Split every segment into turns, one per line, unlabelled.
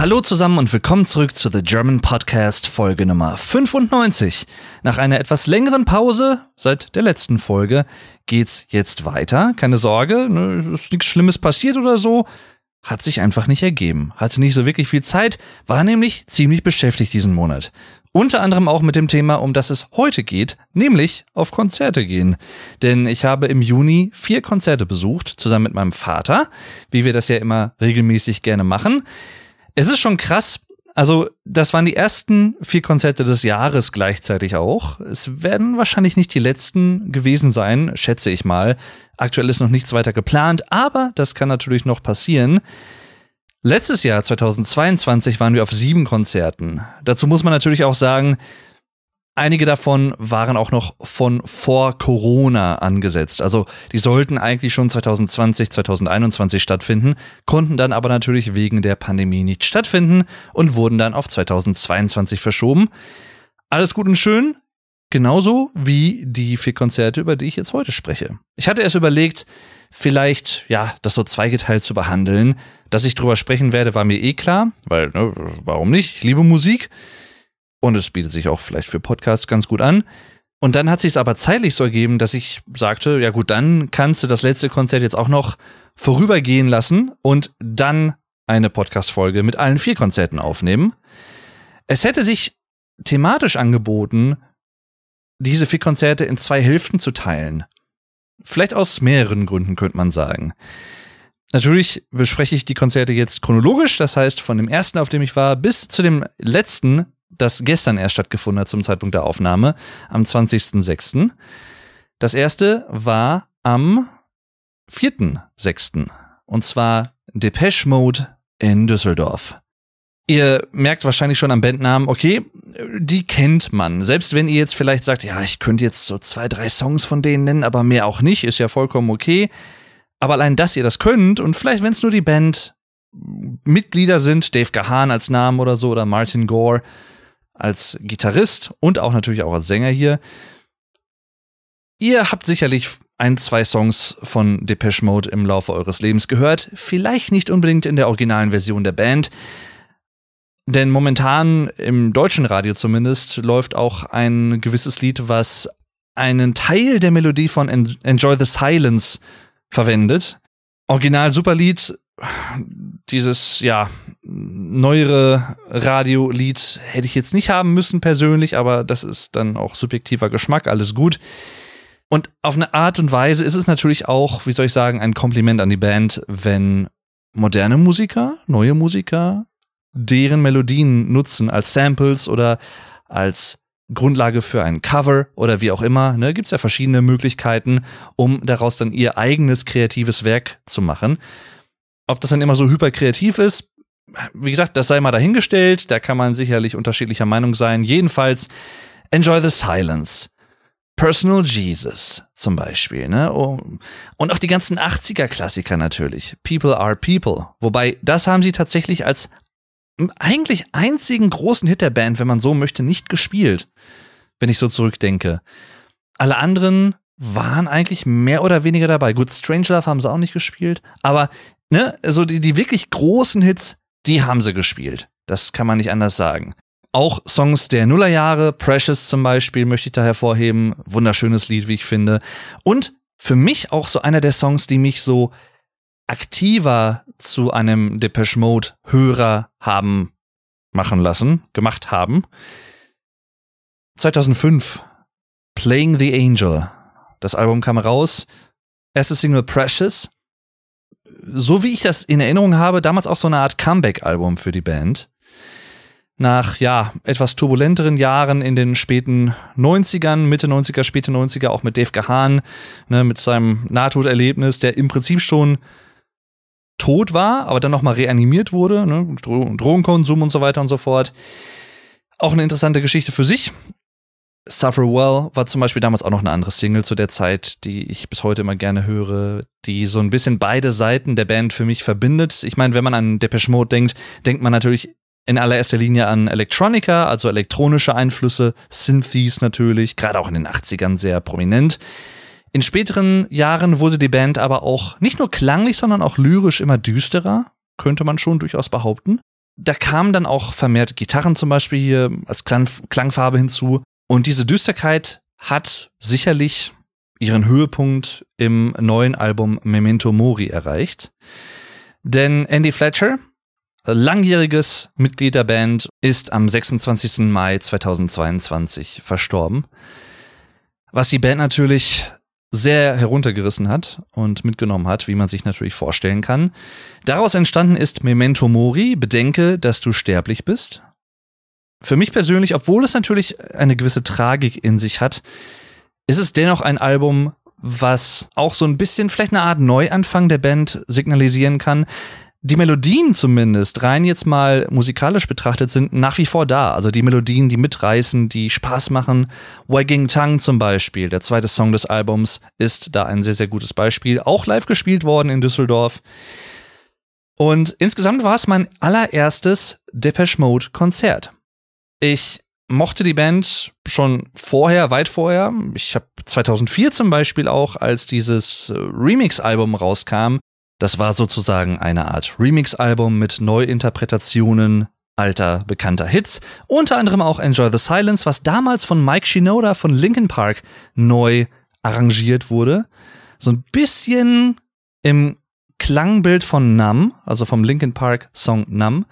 Hallo zusammen und willkommen zurück zu The German Podcast Folge Nummer 95. Nach einer etwas längeren Pause seit der letzten Folge geht's jetzt weiter. Keine Sorge, ne, ist nichts Schlimmes passiert oder so. Hat sich einfach nicht ergeben. Hatte nicht so wirklich viel Zeit, war nämlich ziemlich beschäftigt diesen Monat. Unter anderem auch mit dem Thema, um das es heute geht, nämlich auf Konzerte gehen. Denn ich habe im Juni vier Konzerte besucht, zusammen mit meinem Vater, wie wir das ja immer regelmäßig gerne machen. Es ist schon krass. Also, das waren die ersten vier Konzerte des Jahres gleichzeitig auch. Es werden wahrscheinlich nicht die letzten gewesen sein, schätze ich mal. Aktuell ist noch nichts weiter geplant, aber das kann natürlich noch passieren. Letztes Jahr, 2022, waren wir auf sieben Konzerten. Dazu muss man natürlich auch sagen, einige davon waren auch noch von vor Corona angesetzt. Also die sollten eigentlich schon 2020, 2021 stattfinden, konnten dann aber natürlich wegen der Pandemie nicht stattfinden und wurden dann auf 2022 verschoben. Alles gut und schön, genauso wie die vier Konzerte, über die ich jetzt heute spreche. Ich hatte erst überlegt, vielleicht, ja, das so zweigeteilt zu behandeln. Dass ich drüber sprechen werde, war mir eh klar, weil, ne, warum nicht? Ich liebe Musik. Und es bietet sich auch vielleicht für Podcasts ganz gut an. Und dann hat sich es aber zeitlich so ergeben, dass ich sagte, ja gut, dann kannst du das letzte Konzert jetzt auch noch vorübergehen lassen und dann eine Podcast-Folge mit allen vier Konzerten aufnehmen. Es hätte sich thematisch angeboten, diese vier Konzerte in zwei Hälften zu teilen. Vielleicht aus mehreren Gründen könnte man sagen. Natürlich bespreche ich die Konzerte jetzt chronologisch, das heißt von dem ersten, auf dem ich war, bis zu dem letzten, das gestern erst stattgefunden hat zum Zeitpunkt der Aufnahme, am 20.06. Das erste war am 4.06. Und zwar Depeche Mode in Düsseldorf. Ihr merkt wahrscheinlich schon am Bandnamen, okay, die kennt man. Selbst wenn ihr jetzt vielleicht sagt, ja, ich könnte jetzt so zwei, drei Songs von denen nennen, aber mehr auch nicht, ist ja vollkommen okay. Aber allein, dass ihr das könnt und vielleicht, wenn es nur die Band Mitglieder sind, Dave Gahan als Namen oder so oder Martin Gore als Gitarrist und auch natürlich auch als Sänger hier. Ihr habt sicherlich ein, zwei Songs von Depeche Mode im Laufe eures Lebens gehört. Vielleicht nicht unbedingt in der originalen Version der Band. Denn momentan im deutschen Radio zumindest läuft auch ein gewisses Lied, was einen Teil der Melodie von Enjoy the Silence verwendet. Original Superlied, dieses, ja, neuere Radiolied hätte ich jetzt nicht haben müssen persönlich, aber das ist dann auch subjektiver Geschmack, alles gut. Und auf eine Art und Weise ist es natürlich auch, wie soll ich sagen, ein Kompliment an die Band, wenn moderne Musiker, neue Musiker deren Melodien nutzen als Samples oder als Grundlage für ein Cover oder wie auch immer. Ne, Gibt es ja verschiedene Möglichkeiten, um daraus dann ihr eigenes kreatives Werk zu machen. Ob das dann immer so hyperkreativ ist, wie gesagt, das sei mal dahingestellt. Da kann man sicherlich unterschiedlicher Meinung sein. Jedenfalls, enjoy the silence. Personal Jesus zum Beispiel, ne? Und auch die ganzen 80er-Klassiker natürlich. People are People. Wobei, das haben sie tatsächlich als eigentlich einzigen großen Hit der Band, wenn man so möchte, nicht gespielt, wenn ich so zurückdenke. Alle anderen waren eigentlich mehr oder weniger dabei. Gut, Strangelove haben sie auch nicht gespielt, aber ne, so die, die wirklich großen Hits, die haben sie gespielt. Das kann man nicht anders sagen. Auch Songs der Nullerjahre, Precious zum Beispiel, möchte ich da hervorheben. Wunderschönes Lied, wie ich finde. Und für mich auch so einer der Songs, die mich so aktiver zu einem Depeche Mode Hörer haben machen lassen, gemacht haben. 2005 Playing the Angel. Das Album kam raus. Erste Single Precious. So wie ich das in Erinnerung habe, damals auch so eine Art Comeback-Album für die Band. Nach, ja, etwas turbulenteren Jahren in den späten 90ern, Mitte 90er, späte 90er, auch mit Dave Gahan, ne, mit seinem Nahtoderlebnis, der im Prinzip schon tot war, aber dann nochmal reanimiert wurde, ne? Dro Drogenkonsum und so weiter und so fort. Auch eine interessante Geschichte für sich. Suffer Well war zum Beispiel damals auch noch eine andere Single zu der Zeit, die ich bis heute immer gerne höre, die so ein bisschen beide Seiten der Band für mich verbindet. Ich meine, wenn man an Depeche Mode denkt, denkt man natürlich in allererster Linie an Electronica, also elektronische Einflüsse, Synthes natürlich, gerade auch in den 80ern sehr prominent. In späteren Jahren wurde die Band aber auch nicht nur klanglich, sondern auch lyrisch immer düsterer, könnte man schon durchaus behaupten. da kamen dann auch vermehrt Gitarren zum Beispiel hier als Klang Klangfarbe hinzu. Und diese Düsterkeit hat sicherlich ihren Höhepunkt im neuen Album Memento Mori erreicht. Denn Andy Fletcher, langjähriges Mitglied der Band, ist am 26. Mai 2022 verstorben. Was die Band natürlich sehr heruntergerissen hat und mitgenommen hat, wie man sich natürlich vorstellen kann. Daraus entstanden ist Memento Mori, bedenke, dass du sterblich bist. Für mich persönlich, obwohl es natürlich eine gewisse Tragik in sich hat, ist es dennoch ein Album, was auch so ein bisschen vielleicht eine Art Neuanfang der Band signalisieren kann. Die Melodien zumindest, rein jetzt mal musikalisch betrachtet, sind nach wie vor da. Also die Melodien, die mitreißen, die Spaß machen. Wagging Tongue zum Beispiel, der zweite Song des Albums, ist da ein sehr, sehr gutes Beispiel. Auch live gespielt worden in Düsseldorf. Und insgesamt war es mein allererstes Depeche Mode Konzert. Ich mochte die Band schon vorher, weit vorher. Ich habe 2004 zum Beispiel auch, als dieses äh, Remix-Album rauskam, das war sozusagen eine Art Remix-Album mit Neuinterpretationen alter bekannter Hits, unter anderem auch Enjoy the Silence, was damals von Mike Shinoda von Linkin Park neu arrangiert wurde. So ein bisschen im Klangbild von Numb, also vom Linkin Park Song Numb.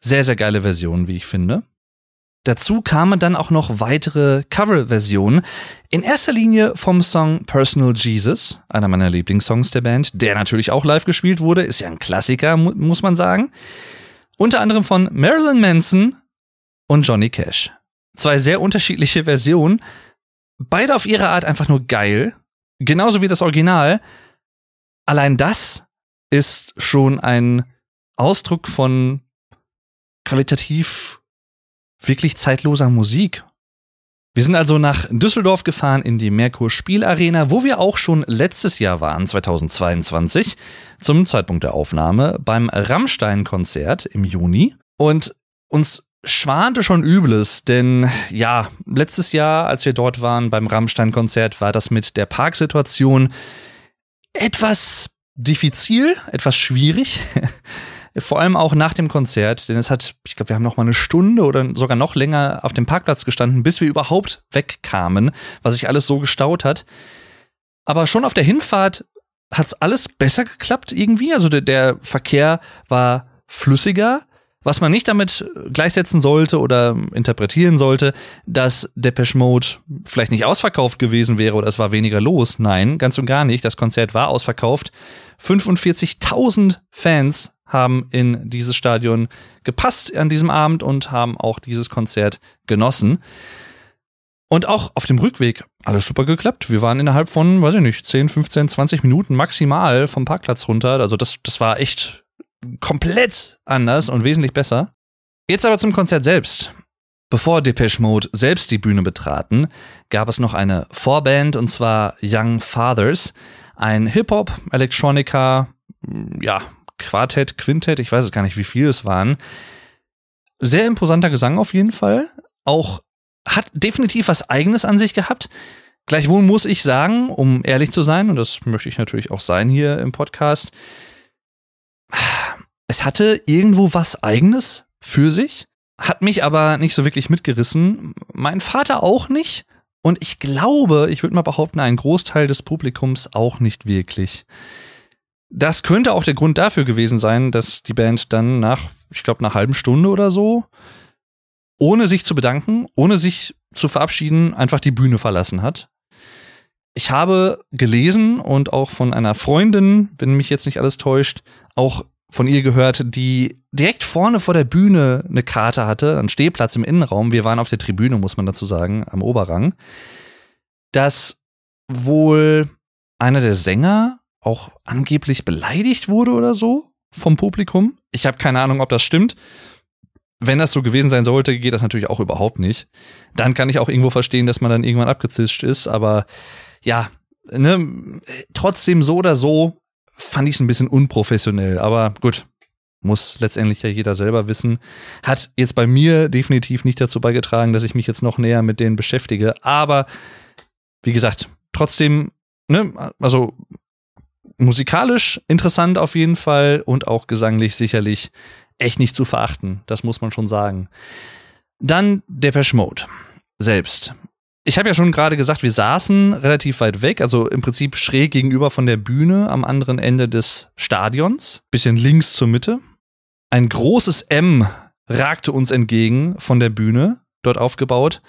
Sehr, sehr geile Version, wie ich finde. Dazu kamen dann auch noch weitere Coverversionen. In erster Linie vom Song Personal Jesus, einer meiner Lieblingssongs der Band, der natürlich auch live gespielt wurde, ist ja ein Klassiker, mu muss man sagen. Unter anderem von Marilyn Manson und Johnny Cash. Zwei sehr unterschiedliche Versionen, beide auf ihre Art einfach nur geil, genauso wie das Original. Allein das ist schon ein Ausdruck von qualitativ wirklich zeitloser Musik. Wir sind also nach Düsseldorf gefahren in die Merkur Spielarena, wo wir auch schon letztes Jahr waren, 2022, zum Zeitpunkt der Aufnahme, beim Rammstein-Konzert im Juni. Und uns schwante schon Übles, denn ja, letztes Jahr, als wir dort waren beim Rammstein-Konzert, war das mit der Parksituation etwas diffizil, etwas schwierig. Vor allem auch nach dem Konzert, denn es hat, ich glaube, wir haben noch mal eine Stunde oder sogar noch länger auf dem Parkplatz gestanden, bis wir überhaupt wegkamen, was sich alles so gestaut hat. Aber schon auf der Hinfahrt hat's alles besser geklappt irgendwie. Also der, der Verkehr war flüssiger. Was man nicht damit gleichsetzen sollte oder interpretieren sollte, dass Depeche Mode vielleicht nicht ausverkauft gewesen wäre oder es war weniger los. Nein, ganz und gar nicht. Das Konzert war ausverkauft. 45.000 Fans haben in dieses Stadion gepasst an diesem Abend und haben auch dieses Konzert genossen. Und auch auf dem Rückweg alles super geklappt. Wir waren innerhalb von, weiß ich nicht, 10, 15, 20 Minuten maximal vom Parkplatz runter. Also das, das war echt komplett anders und wesentlich besser. Jetzt aber zum Konzert selbst. Bevor Depeche Mode selbst die Bühne betraten, gab es noch eine Vorband und zwar Young Fathers, ein Hip-Hop, Electronica, ja, Quartett, Quintett, ich weiß es gar nicht, wie viel es waren. Sehr imposanter Gesang auf jeden Fall. Auch hat definitiv was Eigenes an sich gehabt. Gleichwohl muss ich sagen, um ehrlich zu sein, und das möchte ich natürlich auch sein hier im Podcast, es hatte irgendwo was Eigenes für sich, hat mich aber nicht so wirklich mitgerissen. Mein Vater auch nicht. Und ich glaube, ich würde mal behaupten, ein Großteil des Publikums auch nicht wirklich. Das könnte auch der Grund dafür gewesen sein, dass die Band dann nach, ich glaube, einer halben Stunde oder so, ohne sich zu bedanken, ohne sich zu verabschieden, einfach die Bühne verlassen hat. Ich habe gelesen und auch von einer Freundin, wenn mich jetzt nicht alles täuscht, auch von ihr gehört, die direkt vorne vor der Bühne eine Karte hatte, einen Stehplatz im Innenraum. Wir waren auf der Tribüne, muss man dazu sagen, am Oberrang. Dass wohl einer der Sänger auch angeblich beleidigt wurde oder so vom Publikum. Ich habe keine Ahnung, ob das stimmt. Wenn das so gewesen sein sollte, geht das natürlich auch überhaupt nicht. Dann kann ich auch irgendwo verstehen, dass man dann irgendwann abgezischt ist. Aber ja, ne, trotzdem so oder so fand ich es ein bisschen unprofessionell. Aber gut, muss letztendlich ja jeder selber wissen. Hat jetzt bei mir definitiv nicht dazu beigetragen, dass ich mich jetzt noch näher mit denen beschäftige. Aber wie gesagt, trotzdem, ne, also musikalisch interessant auf jeden Fall und auch gesanglich sicherlich echt nicht zu verachten. Das muss man schon sagen. Dann Depeche Mode selbst. Ich habe ja schon gerade gesagt, wir saßen relativ weit weg, also im Prinzip schräg gegenüber von der Bühne am anderen Ende des Stadions, bisschen links zur Mitte. Ein großes M ragte uns entgegen von der Bühne, dort aufgebaut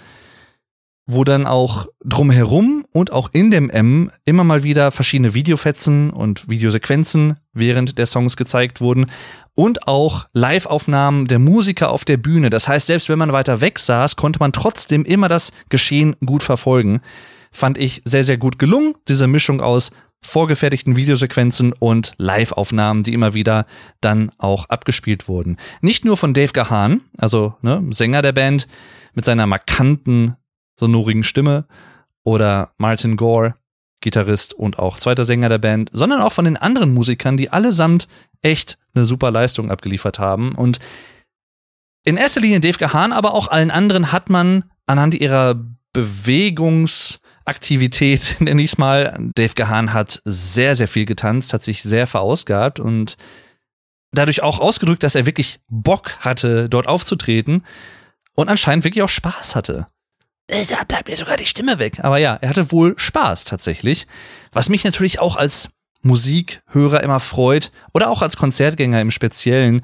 wo dann auch drumherum und auch in dem M immer mal wieder verschiedene Videofetzen und Videosequenzen während der Songs gezeigt wurden und auch Live-Aufnahmen der Musiker auf der Bühne. Das heißt, selbst wenn man weiter weg saß, konnte man trotzdem immer das Geschehen gut verfolgen. Fand ich sehr, sehr gut gelungen, diese Mischung aus vorgefertigten Videosequenzen und Live-Aufnahmen, die immer wieder dann auch abgespielt wurden. Nicht nur von Dave Gahan, also ne, Sänger der Band, mit seiner markanten sonorigen Stimme oder Martin Gore, Gitarrist und auch zweiter Sänger der Band, sondern auch von den anderen Musikern, die allesamt echt eine super Leistung abgeliefert haben. Und in erster Linie Dave Gahan, aber auch allen anderen hat man anhand ihrer Bewegungsaktivität, nenne ich es mal, Dave Gahan hat sehr, sehr viel getanzt, hat sich sehr verausgabt und dadurch auch ausgedrückt, dass er wirklich Bock hatte, dort aufzutreten und anscheinend wirklich auch Spaß hatte. Äh, da bleibt mir sogar die Stimme weg. Aber ja, er hatte wohl Spaß tatsächlich. Was mich natürlich auch als Musikhörer immer freut oder auch als Konzertgänger im Speziellen.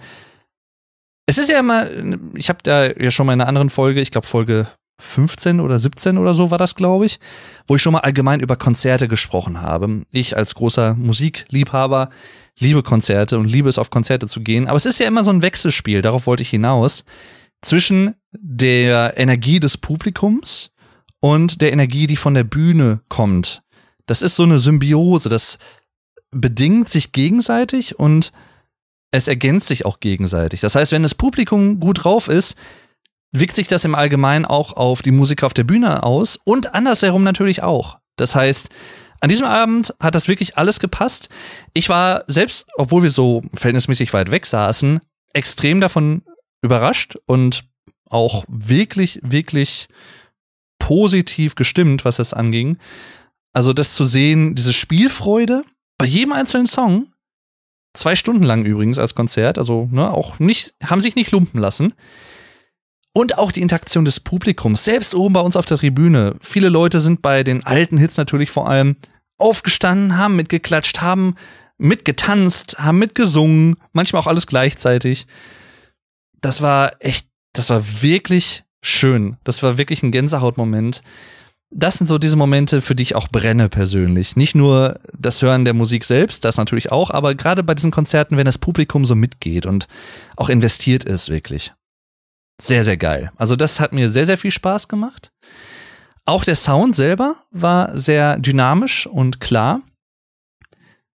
Es ist ja immer, ich habe da ja schon mal in einer anderen Folge, ich glaube Folge 15 oder 17 oder so war das, glaube ich, wo ich schon mal allgemein über Konzerte gesprochen habe. Ich als großer Musikliebhaber liebe Konzerte und liebe es auf Konzerte zu gehen. Aber es ist ja immer so ein Wechselspiel, darauf wollte ich hinaus zwischen der Energie des Publikums und der Energie, die von der Bühne kommt. Das ist so eine Symbiose, das bedingt sich gegenseitig und es ergänzt sich auch gegenseitig. Das heißt, wenn das Publikum gut drauf ist, wirkt sich das im Allgemeinen auch auf die Musiker auf der Bühne aus und andersherum natürlich auch. Das heißt, an diesem Abend hat das wirklich alles gepasst. Ich war selbst, obwohl wir so verhältnismäßig weit weg saßen, extrem davon überrascht und auch wirklich, wirklich positiv gestimmt, was das anging. Also das zu sehen, diese Spielfreude bei jedem einzelnen Song, zwei Stunden lang übrigens als Konzert, also ne, auch nicht, haben sich nicht lumpen lassen. Und auch die Interaktion des Publikums, selbst oben bei uns auf der Tribüne. Viele Leute sind bei den alten Hits natürlich vor allem aufgestanden, haben mitgeklatscht, haben mitgetanzt, haben mitgesungen, manchmal auch alles gleichzeitig das war echt, das war wirklich schön. Das war wirklich ein Gänsehautmoment. Das sind so diese Momente, für die ich auch brenne persönlich. Nicht nur das Hören der Musik selbst, das natürlich auch, aber gerade bei diesen Konzerten, wenn das Publikum so mitgeht und auch investiert ist, wirklich. Sehr, sehr geil. Also das hat mir sehr, sehr viel Spaß gemacht. Auch der Sound selber war sehr dynamisch und klar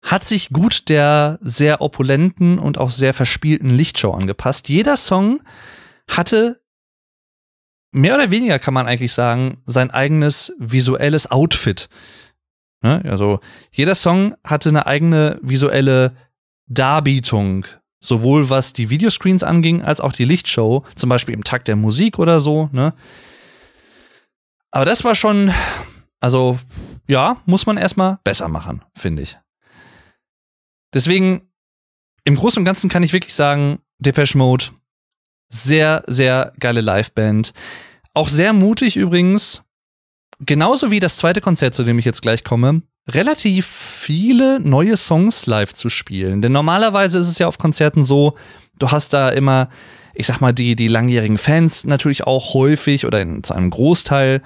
hat sich gut der sehr opulenten und auch sehr verspielten Lichtshow angepasst. Jeder Song hatte mehr oder weniger kann man eigentlich sagen, sein eigenes visuelles Outfit. Ne? Also jeder Song hatte eine eigene visuelle Darbietung, sowohl was die Videoscreens anging, als auch die Lichtshow, zum Beispiel im Takt der Musik oder so. Ne? Aber das war schon, also ja, muss man erstmal besser machen, finde ich. Deswegen, im Großen und Ganzen kann ich wirklich sagen, Depeche Mode, sehr, sehr geile Liveband. Auch sehr mutig übrigens, genauso wie das zweite Konzert, zu dem ich jetzt gleich komme, relativ viele neue Songs live zu spielen. Denn normalerweise ist es ja auf Konzerten so, du hast da immer, ich sag mal, die, die langjährigen Fans natürlich auch häufig oder in, zu einem Großteil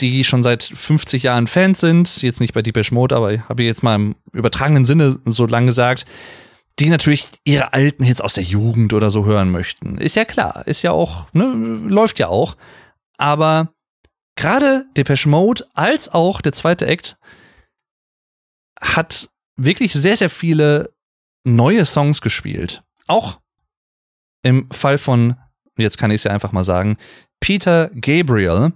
die schon seit 50 Jahren Fans sind, jetzt nicht bei Deepesh Mode, aber habe ich jetzt mal im übertragenen Sinne so lang gesagt, die natürlich ihre alten Hits aus der Jugend oder so hören möchten. Ist ja klar, ist ja auch, ne, läuft ja auch. Aber gerade Depeche Mode als auch der zweite Act hat wirklich sehr, sehr viele neue Songs gespielt. Auch im Fall von, jetzt kann ich es ja einfach mal sagen, Peter Gabriel,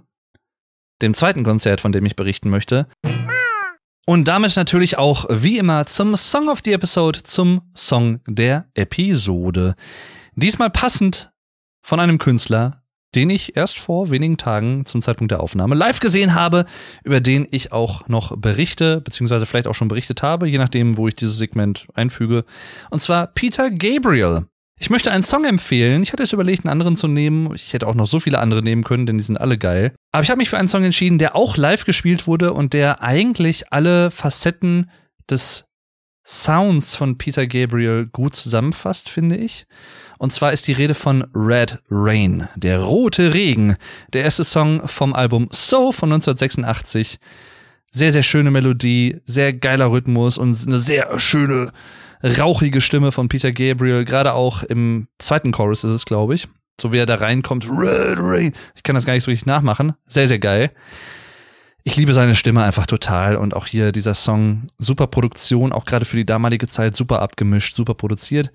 dem zweiten Konzert, von dem ich berichten möchte. Und damit natürlich auch, wie immer, zum Song of the Episode, zum Song der Episode. Diesmal passend von einem Künstler, den ich erst vor wenigen Tagen zum Zeitpunkt der Aufnahme live gesehen habe, über den ich auch noch berichte, beziehungsweise vielleicht auch schon berichtet habe, je nachdem, wo ich dieses Segment einfüge. Und zwar Peter Gabriel. Ich möchte einen Song empfehlen. Ich hatte es überlegt, einen anderen zu nehmen. Ich hätte auch noch so viele andere nehmen können, denn die sind alle geil. Aber ich habe mich für einen Song entschieden, der auch live gespielt wurde und der eigentlich alle Facetten des Sounds von Peter Gabriel gut zusammenfasst, finde ich. Und zwar ist die Rede von Red Rain, der rote Regen, der erste Song vom Album So von 1986. Sehr, sehr schöne Melodie, sehr geiler Rhythmus und eine sehr schöne rauchige Stimme von Peter Gabriel, gerade auch im zweiten Chorus ist es, glaube ich. So wie er da reinkommt, Red Rain. Ich kann das gar nicht so richtig nachmachen. Sehr, sehr geil. Ich liebe seine Stimme einfach total und auch hier dieser Song, super Produktion, auch gerade für die damalige Zeit, super abgemischt, super produziert.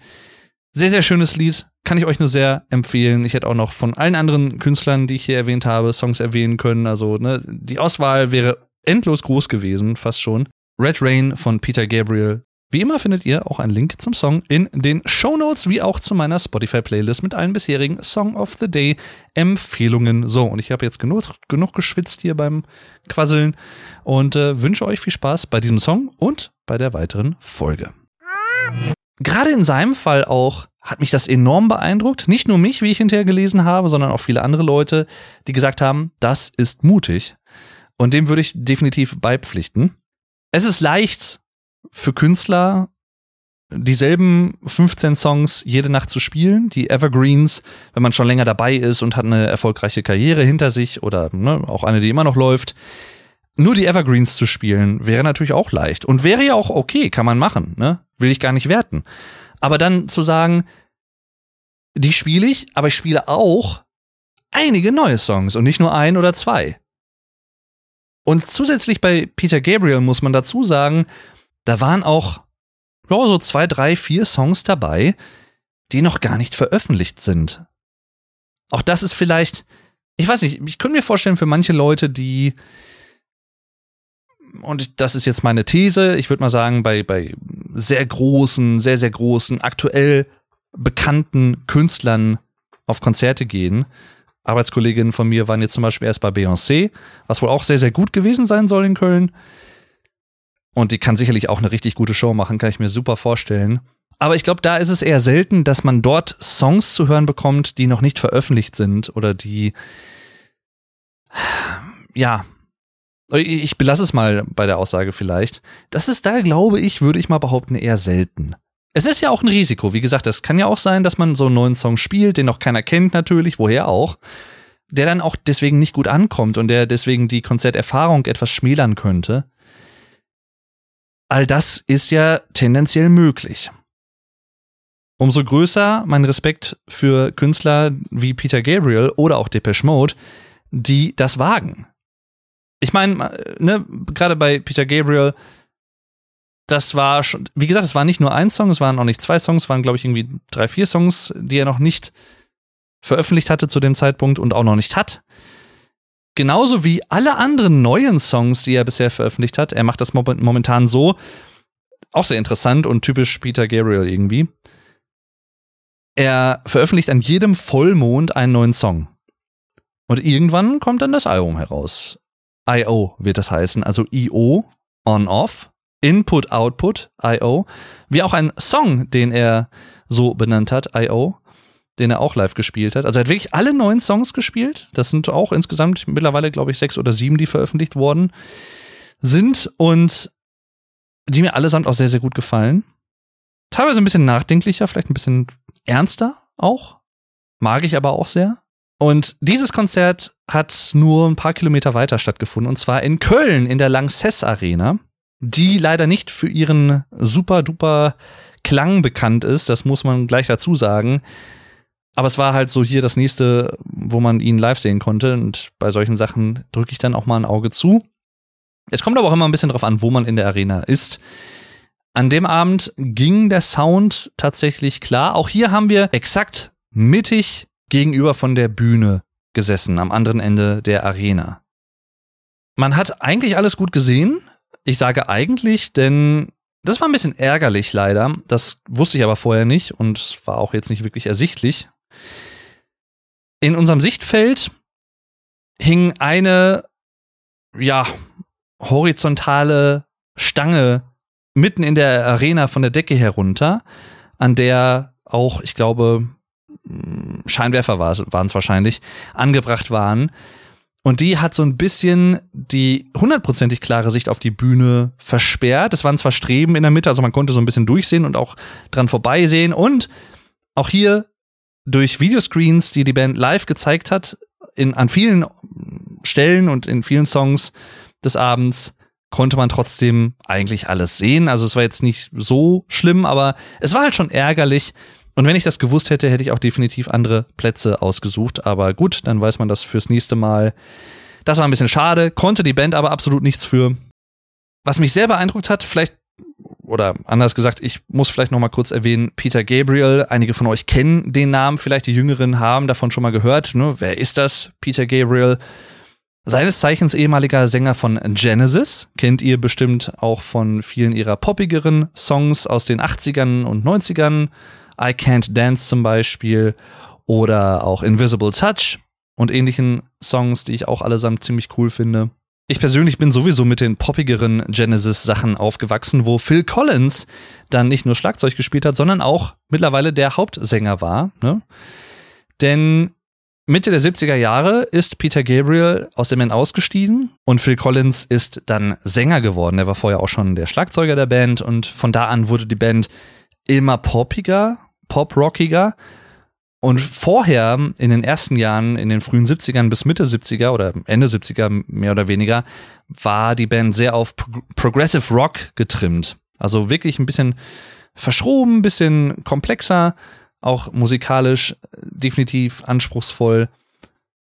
Sehr, sehr schönes Lied, kann ich euch nur sehr empfehlen. Ich hätte auch noch von allen anderen Künstlern, die ich hier erwähnt habe, Songs erwähnen können. Also ne, die Auswahl wäre endlos groß gewesen, fast schon. Red Rain von Peter Gabriel, wie immer findet ihr auch einen Link zum Song in den Show Notes, wie auch zu meiner Spotify-Playlist mit allen bisherigen Song of the Day Empfehlungen. So, und ich habe jetzt genug, genug geschwitzt hier beim Quasseln und äh, wünsche euch viel Spaß bei diesem Song und bei der weiteren Folge. Gerade in seinem Fall auch hat mich das enorm beeindruckt. Nicht nur mich, wie ich hinterher gelesen habe, sondern auch viele andere Leute, die gesagt haben, das ist mutig. Und dem würde ich definitiv beipflichten. Es ist leicht, für Künstler dieselben 15 Songs jede Nacht zu spielen, die Evergreens, wenn man schon länger dabei ist und hat eine erfolgreiche Karriere hinter sich oder ne, auch eine, die immer noch läuft. Nur die Evergreens zu spielen wäre natürlich auch leicht und wäre ja auch okay, kann man machen, ne? Will ich gar nicht werten. Aber dann zu sagen, die spiele ich, aber ich spiele auch einige neue Songs und nicht nur ein oder zwei. Und zusätzlich bei Peter Gabriel muss man dazu sagen, da waren auch ja, so zwei, drei, vier Songs dabei, die noch gar nicht veröffentlicht sind. Auch das ist vielleicht, ich weiß nicht, ich könnte mir vorstellen, für manche Leute, die, und das ist jetzt meine These, ich würde mal sagen, bei, bei sehr großen, sehr, sehr großen, aktuell bekannten Künstlern auf Konzerte gehen. Arbeitskolleginnen von mir waren jetzt zum Beispiel erst bei Beyoncé, was wohl auch sehr, sehr gut gewesen sein soll in Köln. Und die kann sicherlich auch eine richtig gute Show machen, kann ich mir super vorstellen. Aber ich glaube, da ist es eher selten, dass man dort Songs zu hören bekommt, die noch nicht veröffentlicht sind oder die, ja, ich belasse es mal bei der Aussage vielleicht. Das ist da, glaube ich, würde ich mal behaupten, eher selten. Es ist ja auch ein Risiko. Wie gesagt, es kann ja auch sein, dass man so einen neuen Song spielt, den noch keiner kennt natürlich, woher auch, der dann auch deswegen nicht gut ankommt und der deswegen die Konzerterfahrung etwas schmälern könnte. All das ist ja tendenziell möglich. Umso größer mein Respekt für Künstler wie Peter Gabriel oder auch Depeche Mode, die das wagen. Ich meine, ne, gerade bei Peter Gabriel, das war schon, wie gesagt, es war nicht nur ein Song, es waren auch nicht zwei Songs, es waren, glaube ich, irgendwie drei, vier Songs, die er noch nicht veröffentlicht hatte zu dem Zeitpunkt und auch noch nicht hat. Genauso wie alle anderen neuen Songs, die er bisher veröffentlicht hat. Er macht das momentan so. Auch sehr interessant und typisch Peter Gabriel irgendwie. Er veröffentlicht an jedem Vollmond einen neuen Song. Und irgendwann kommt dann das Album heraus. I.O. wird das heißen, also I.O. On-Off. Input, Output, I.O. Wie auch ein Song, den er so benannt hat, I.O den er auch live gespielt hat. Also er hat wirklich alle neun Songs gespielt. Das sind auch insgesamt mittlerweile, glaube ich, sechs oder sieben, die veröffentlicht worden sind und die mir allesamt auch sehr, sehr gut gefallen. Teilweise ein bisschen nachdenklicher, vielleicht ein bisschen ernster auch. Mag ich aber auch sehr. Und dieses Konzert hat nur ein paar Kilometer weiter stattgefunden, und zwar in Köln in der Lanxess Arena, die leider nicht für ihren super duper Klang bekannt ist, das muss man gleich dazu sagen. Aber es war halt so hier das nächste, wo man ihn live sehen konnte. Und bei solchen Sachen drücke ich dann auch mal ein Auge zu. Es kommt aber auch immer ein bisschen drauf an, wo man in der Arena ist. An dem Abend ging der Sound tatsächlich klar. Auch hier haben wir exakt mittig gegenüber von der Bühne gesessen, am anderen Ende der Arena. Man hat eigentlich alles gut gesehen. Ich sage eigentlich, denn das war ein bisschen ärgerlich leider. Das wusste ich aber vorher nicht und es war auch jetzt nicht wirklich ersichtlich. In unserem Sichtfeld hing eine, ja, horizontale Stange mitten in der Arena von der Decke herunter, an der auch, ich glaube, hm, Scheinwerfer waren es wahrscheinlich, angebracht waren. Und die hat so ein bisschen die hundertprozentig klare Sicht auf die Bühne versperrt. Es waren zwar Streben in der Mitte, also man konnte so ein bisschen durchsehen und auch dran vorbeisehen. Und auch hier durch Videoscreens, die die Band live gezeigt hat, in, an vielen Stellen und in vielen Songs des Abends, konnte man trotzdem eigentlich alles sehen. Also es war jetzt nicht so schlimm, aber es war halt schon ärgerlich, und wenn ich das gewusst hätte, hätte ich auch definitiv andere Plätze ausgesucht. Aber gut, dann weiß man das fürs nächste Mal. Das war ein bisschen schade, konnte die Band aber absolut nichts für. Was mich sehr beeindruckt hat, vielleicht oder anders gesagt, ich muss vielleicht noch mal kurz erwähnen, Peter Gabriel. Einige von euch kennen den Namen, vielleicht die Jüngeren haben davon schon mal gehört. Ne? Wer ist das? Peter Gabriel. Seines Zeichens ehemaliger Sänger von Genesis, kennt ihr bestimmt auch von vielen ihrer poppigeren Songs aus den 80ern und 90ern. I Can't Dance zum Beispiel oder auch Invisible Touch und ähnlichen Songs, die ich auch allesamt ziemlich cool finde. Ich persönlich bin sowieso mit den poppigeren Genesis-Sachen aufgewachsen, wo Phil Collins dann nicht nur Schlagzeug gespielt hat, sondern auch mittlerweile der Hauptsänger war. Ne? Denn Mitte der 70er Jahre ist Peter Gabriel aus dem Band ausgestiegen und Phil Collins ist dann Sänger geworden. Er war vorher auch schon der Schlagzeuger der Band und von da an wurde die Band immer poppiger pop-rockiger. Und vorher, in den ersten Jahren, in den frühen 70ern bis Mitte 70er oder Ende 70er mehr oder weniger, war die Band sehr auf Progressive Rock getrimmt. Also wirklich ein bisschen verschroben, ein bisschen komplexer, auch musikalisch definitiv anspruchsvoll.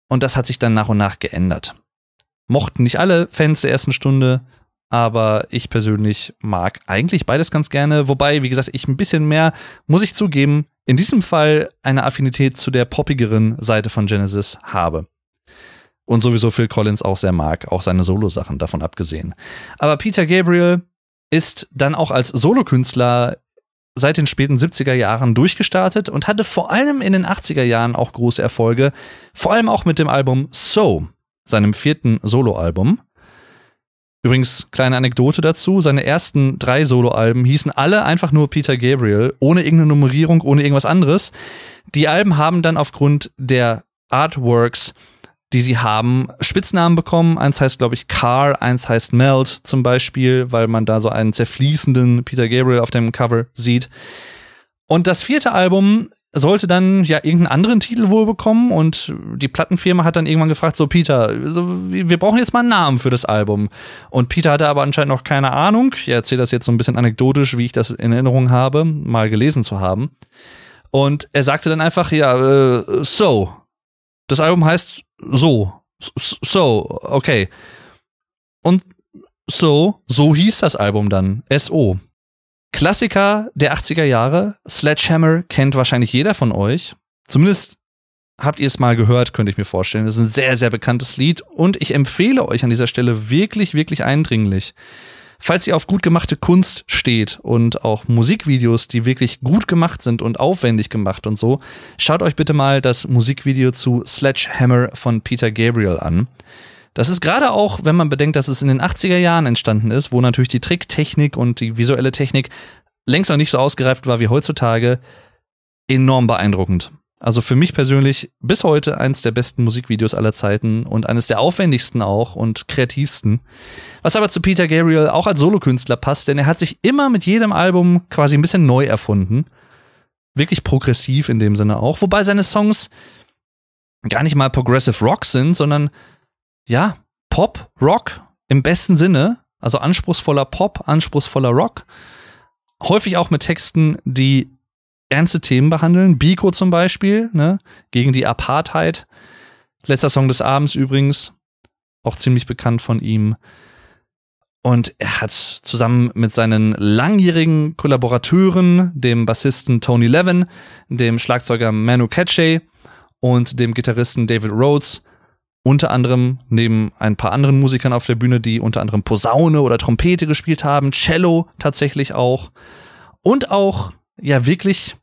Und das hat sich dann nach und nach geändert. Mochten nicht alle Fans der ersten Stunde, aber ich persönlich mag eigentlich beides ganz gerne. Wobei, wie gesagt, ich ein bisschen mehr, muss ich zugeben, in diesem Fall eine Affinität zu der poppigeren Seite von Genesis habe. Und sowieso Phil Collins auch sehr mag, auch seine Solo-Sachen davon abgesehen. Aber Peter Gabriel ist dann auch als Solokünstler seit den späten 70er Jahren durchgestartet und hatte vor allem in den 80er Jahren auch große Erfolge, vor allem auch mit dem Album So, seinem vierten Soloalbum. Übrigens, kleine Anekdote dazu, seine ersten drei Soloalben hießen alle einfach nur Peter Gabriel, ohne irgendeine Nummerierung, ohne irgendwas anderes. Die Alben haben dann aufgrund der Artworks, die sie haben, Spitznamen bekommen. Eins heißt, glaube ich, Car, eins heißt Melt zum Beispiel, weil man da so einen zerfließenden Peter Gabriel auf dem Cover sieht. Und das vierte Album sollte dann ja irgendeinen anderen Titel wohl bekommen und die Plattenfirma hat dann irgendwann gefragt, so Peter, so, wir brauchen jetzt mal einen Namen für das Album. Und Peter hatte aber anscheinend noch keine Ahnung. Ich erzähle das jetzt so ein bisschen anekdotisch, wie ich das in Erinnerung habe, mal gelesen zu haben. Und er sagte dann einfach, ja, äh, so. Das Album heißt so. So, okay. Und so, so hieß das Album dann. S-O. Klassiker der 80er Jahre. Sledgehammer kennt wahrscheinlich jeder von euch. Zumindest habt ihr es mal gehört, könnte ich mir vorstellen. Das ist ein sehr, sehr bekanntes Lied und ich empfehle euch an dieser Stelle wirklich, wirklich eindringlich. Falls ihr auf gut gemachte Kunst steht und auch Musikvideos, die wirklich gut gemacht sind und aufwendig gemacht und so, schaut euch bitte mal das Musikvideo zu Sledgehammer von Peter Gabriel an. Das ist gerade auch, wenn man bedenkt, dass es in den 80er Jahren entstanden ist, wo natürlich die Tricktechnik und die visuelle Technik längst noch nicht so ausgereift war wie heutzutage, enorm beeindruckend. Also für mich persönlich bis heute eins der besten Musikvideos aller Zeiten und eines der aufwendigsten auch und kreativsten. Was aber zu Peter Gabriel auch als Solokünstler passt, denn er hat sich immer mit jedem Album quasi ein bisschen neu erfunden. Wirklich progressiv in dem Sinne auch, wobei seine Songs gar nicht mal Progressive Rock sind, sondern ja, Pop, Rock im besten Sinne, also anspruchsvoller Pop, anspruchsvoller Rock, häufig auch mit Texten, die ernste Themen behandeln. Biko zum Beispiel, ne, gegen die Apartheid. Letzter Song des Abends übrigens, auch ziemlich bekannt von ihm. Und er hat zusammen mit seinen langjährigen Kollaborateuren, dem Bassisten Tony Levin, dem Schlagzeuger Manu Katché und dem Gitarristen David Rhodes, unter anderem neben ein paar anderen Musikern auf der Bühne, die unter anderem Posaune oder Trompete gespielt haben, Cello tatsächlich auch und auch ja wirklich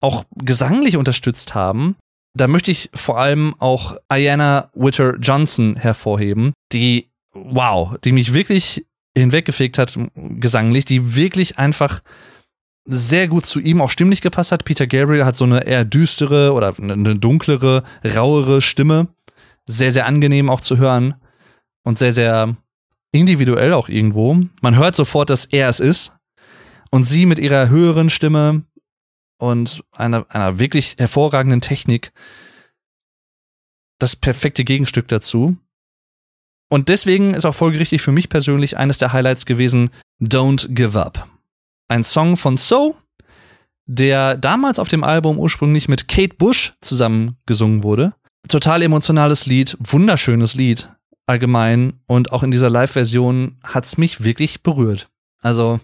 auch gesanglich unterstützt haben. Da möchte ich vor allem auch Ayanna Witter Johnson hervorheben, die wow, die mich wirklich hinweggefegt hat gesanglich, die wirklich einfach sehr gut zu ihm auch stimmlich gepasst hat. Peter Gabriel hat so eine eher düstere oder eine dunklere, rauere Stimme. Sehr, sehr angenehm auch zu hören und sehr, sehr individuell auch irgendwo. Man hört sofort, dass er es ist. Und sie mit ihrer höheren Stimme und einer, einer wirklich hervorragenden Technik das perfekte Gegenstück dazu. Und deswegen ist auch folgerichtig für mich persönlich eines der Highlights gewesen Don't Give Up. Ein Song von So, der damals auf dem Album ursprünglich mit Kate Bush zusammen gesungen wurde. Total emotionales Lied, wunderschönes Lied allgemein und auch in dieser Live-Version hat's mich wirklich berührt. Also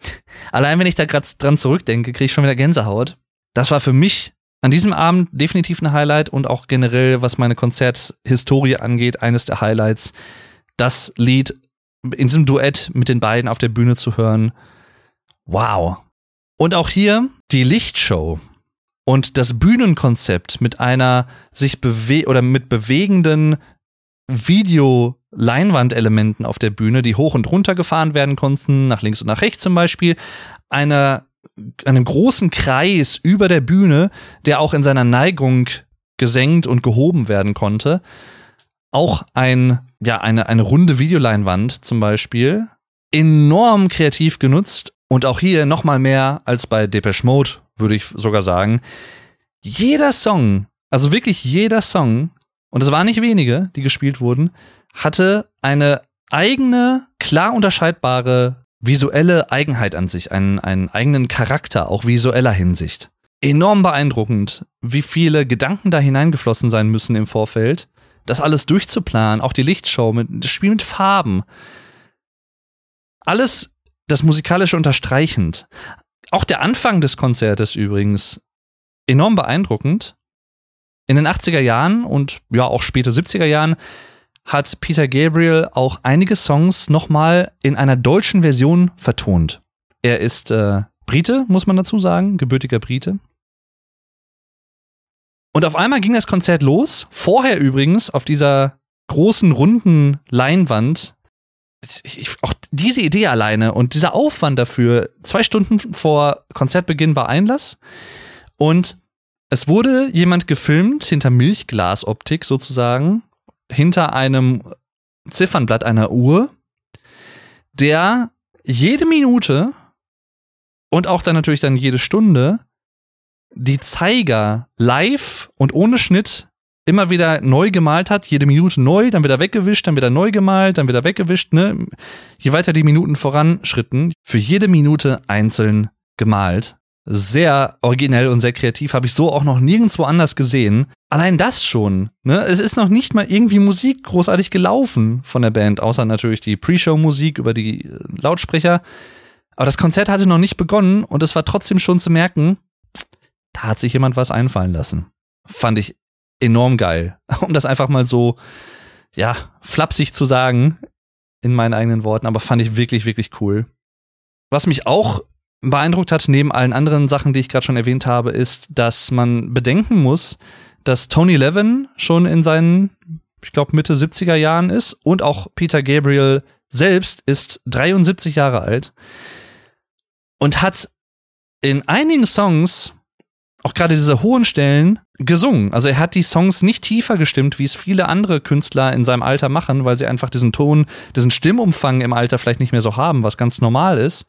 allein wenn ich da gerade dran zurückdenke, kriege ich schon wieder Gänsehaut. Das war für mich an diesem Abend definitiv ein Highlight und auch generell, was meine Konzerthistorie angeht, eines der Highlights. Das Lied in diesem Duett mit den beiden auf der Bühne zu hören. Wow. Und auch hier die Lichtshow und das Bühnenkonzept mit einer sich bewe oder mit bewegenden Video-Leinwandelementen auf der Bühne, die hoch und runter gefahren werden konnten, nach links und nach rechts zum Beispiel, einer einem großen Kreis über der Bühne, der auch in seiner Neigung gesenkt und gehoben werden konnte. Auch ein, ja, eine, eine runde Videoleinwand zum Beispiel. Enorm kreativ genutzt und auch hier nochmal mehr als bei Depeche Mode, würde ich sogar sagen. Jeder Song, also wirklich jeder Song, und es waren nicht wenige, die gespielt wurden, hatte eine eigene, klar unterscheidbare visuelle Eigenheit an sich, einen, einen eigenen Charakter, auch visueller Hinsicht. Enorm beeindruckend, wie viele Gedanken da hineingeflossen sein müssen im Vorfeld, das alles durchzuplanen, auch die Lichtshow, mit, das Spiel mit Farben. Alles das musikalische unterstreichend. Auch der Anfang des Konzertes übrigens enorm beeindruckend. In den 80er Jahren und ja auch später 70er Jahren hat Peter Gabriel auch einige Songs nochmal in einer deutschen Version vertont. Er ist äh, Brite, muss man dazu sagen, gebürtiger Brite. Und auf einmal ging das Konzert los. Vorher übrigens auf dieser großen runden Leinwand. Ich, auch diese Idee alleine und dieser Aufwand dafür, zwei Stunden vor Konzertbeginn war Einlass. Und es wurde jemand gefilmt hinter Milchglasoptik sozusagen hinter einem Ziffernblatt einer Uhr, der jede Minute und auch dann natürlich dann jede Stunde die Zeiger live und ohne Schnitt immer wieder neu gemalt hat, jede Minute neu, dann wieder weggewischt, dann wieder neu gemalt, dann wieder weggewischt, ne? Je weiter die Minuten voranschritten, für jede Minute einzeln gemalt sehr originell und sehr kreativ, habe ich so auch noch nirgendwo anders gesehen. Allein das schon, ne? Es ist noch nicht mal irgendwie Musik großartig gelaufen von der Band, außer natürlich die Pre-Show-Musik über die äh, Lautsprecher. Aber das Konzert hatte noch nicht begonnen und es war trotzdem schon zu merken, da hat sich jemand was einfallen lassen. Fand ich enorm geil. Um das einfach mal so, ja, flapsig zu sagen, in meinen eigenen Worten, aber fand ich wirklich, wirklich cool. Was mich auch beeindruckt hat, neben allen anderen Sachen, die ich gerade schon erwähnt habe, ist, dass man bedenken muss, dass Tony Levin schon in seinen, ich glaube, Mitte 70er Jahren ist und auch Peter Gabriel selbst ist 73 Jahre alt und hat in einigen Songs auch gerade diese hohen Stellen gesungen. Also er hat die Songs nicht tiefer gestimmt, wie es viele andere Künstler in seinem Alter machen, weil sie einfach diesen Ton, diesen Stimmumfang im Alter vielleicht nicht mehr so haben, was ganz normal ist.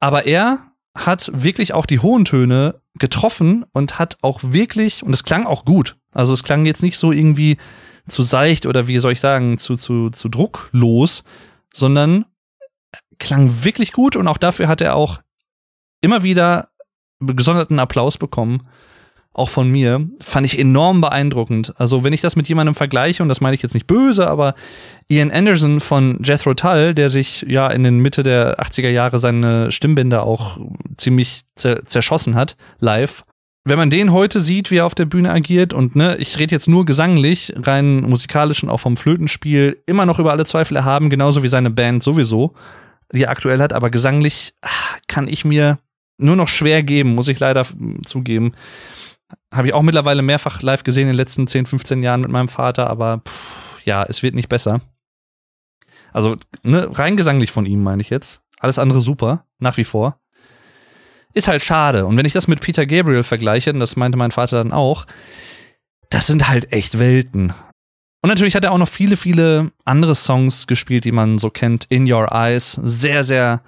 Aber er hat wirklich auch die hohen Töne getroffen und hat auch wirklich, und es klang auch gut. Also es klang jetzt nicht so irgendwie zu seicht oder wie soll ich sagen, zu, zu, zu drucklos, sondern klang wirklich gut und auch dafür hat er auch immer wieder gesonderten Applaus bekommen auch von mir, fand ich enorm beeindruckend. Also wenn ich das mit jemandem vergleiche, und das meine ich jetzt nicht böse, aber Ian Anderson von Jethro Tull, der sich ja in den Mitte der 80er Jahre seine Stimmbänder auch ziemlich zerschossen hat, live. Wenn man den heute sieht, wie er auf der Bühne agiert, und ne, ich rede jetzt nur gesanglich, rein musikalisch und auch vom Flötenspiel, immer noch über alle Zweifel erhaben, genauso wie seine Band sowieso, die er aktuell hat, aber gesanglich ah, kann ich mir nur noch schwer geben, muss ich leider zugeben. Habe ich auch mittlerweile mehrfach live gesehen in den letzten 10, 15 Jahren mit meinem Vater, aber pff, ja, es wird nicht besser. Also, ne, rein gesanglich von ihm meine ich jetzt. Alles andere super, nach wie vor. ist halt schade. Und wenn ich das mit Peter Gabriel vergleiche, und das meinte mein Vater dann auch, das sind halt echt Welten. Und natürlich hat er auch noch viele, viele andere Songs gespielt, die man so kennt. In Your Eyes. Sehr, sehr,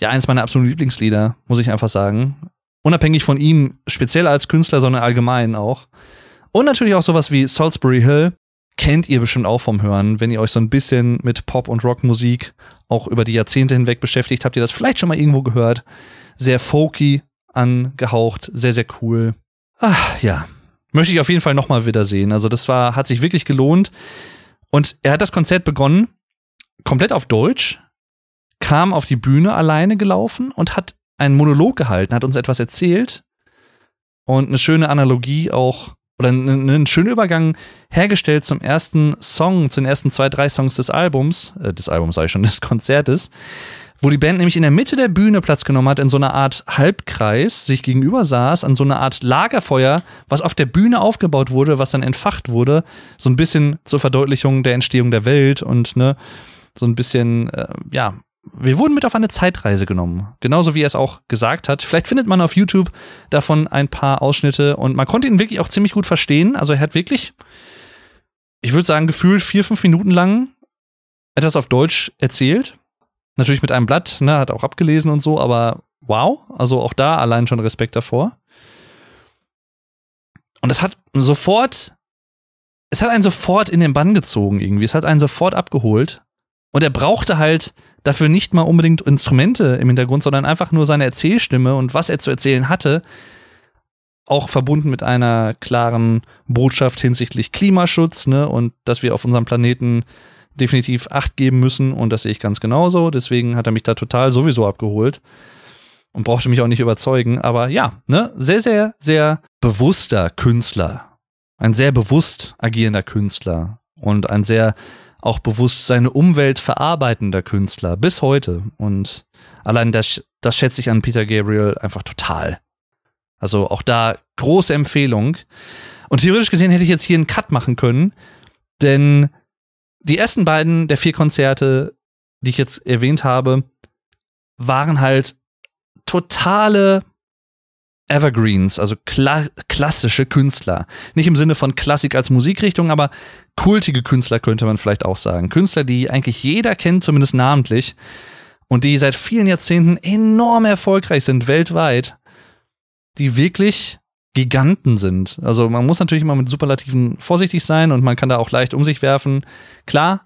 ja, eins meiner absoluten Lieblingslieder, muss ich einfach sagen. Unabhängig von ihm, speziell als Künstler, sondern allgemein auch. Und natürlich auch sowas wie Salisbury Hill. Kennt ihr bestimmt auch vom Hören. Wenn ihr euch so ein bisschen mit Pop- und Rockmusik auch über die Jahrzehnte hinweg beschäftigt, habt ihr das vielleicht schon mal irgendwo gehört. Sehr folky angehaucht, sehr, sehr cool. Ach, ja, möchte ich auf jeden Fall nochmal wieder sehen. Also das war, hat sich wirklich gelohnt. Und er hat das Konzert begonnen, komplett auf Deutsch, kam auf die Bühne alleine gelaufen und hat einen Monolog gehalten, hat uns etwas erzählt und eine schöne Analogie auch oder einen, schönen Übergang hergestellt zum ersten Song, zu den ersten zwei, drei Songs des Albums, äh, des Albums sage ich schon, des Konzertes wo die Band nämlich in der Mitte der Bühne Platz genommen hat, in so einer Art Halbkreis, sich gegenüber saß, an so einer Art Lagerfeuer, was auf der Bühne aufgebaut wurde, was dann entfacht wurde, so ein bisschen zur Verdeutlichung der Entstehung der Welt und ne, so ein bisschen, äh, ja, wir wurden mit auf eine Zeitreise genommen. Genauso wie er es auch gesagt hat. Vielleicht findet man auf YouTube davon ein paar Ausschnitte und man konnte ihn wirklich auch ziemlich gut verstehen. Also er hat wirklich, ich würde sagen, gefühlt vier, fünf Minuten lang etwas auf Deutsch erzählt Natürlich mit einem Blatt, ne, hat auch abgelesen und so, aber wow, also auch da allein schon Respekt davor. Und es hat sofort, es hat einen sofort in den Bann gezogen irgendwie, es hat einen sofort abgeholt. Und er brauchte halt dafür nicht mal unbedingt Instrumente im Hintergrund, sondern einfach nur seine Erzählstimme und was er zu erzählen hatte, auch verbunden mit einer klaren Botschaft hinsichtlich Klimaschutz, ne, und dass wir auf unserem Planeten definitiv Acht geben müssen und das sehe ich ganz genauso. Deswegen hat er mich da total sowieso abgeholt und brauchte mich auch nicht überzeugen. Aber ja, ne, sehr, sehr, sehr bewusster Künstler. Ein sehr bewusst agierender Künstler und ein sehr auch bewusst seine Umwelt verarbeitender Künstler bis heute. Und allein das, das schätze ich an Peter Gabriel einfach total. Also auch da große Empfehlung. Und theoretisch gesehen hätte ich jetzt hier einen Cut machen können, denn die ersten beiden der vier Konzerte, die ich jetzt erwähnt habe, waren halt totale Evergreens, also kla klassische Künstler. Nicht im Sinne von Klassik als Musikrichtung, aber kultige Künstler könnte man vielleicht auch sagen. Künstler, die eigentlich jeder kennt, zumindest namentlich, und die seit vielen Jahrzehnten enorm erfolgreich sind weltweit, die wirklich Giganten sind. Also man muss natürlich immer mit Superlativen vorsichtig sein und man kann da auch leicht um sich werfen. Klar,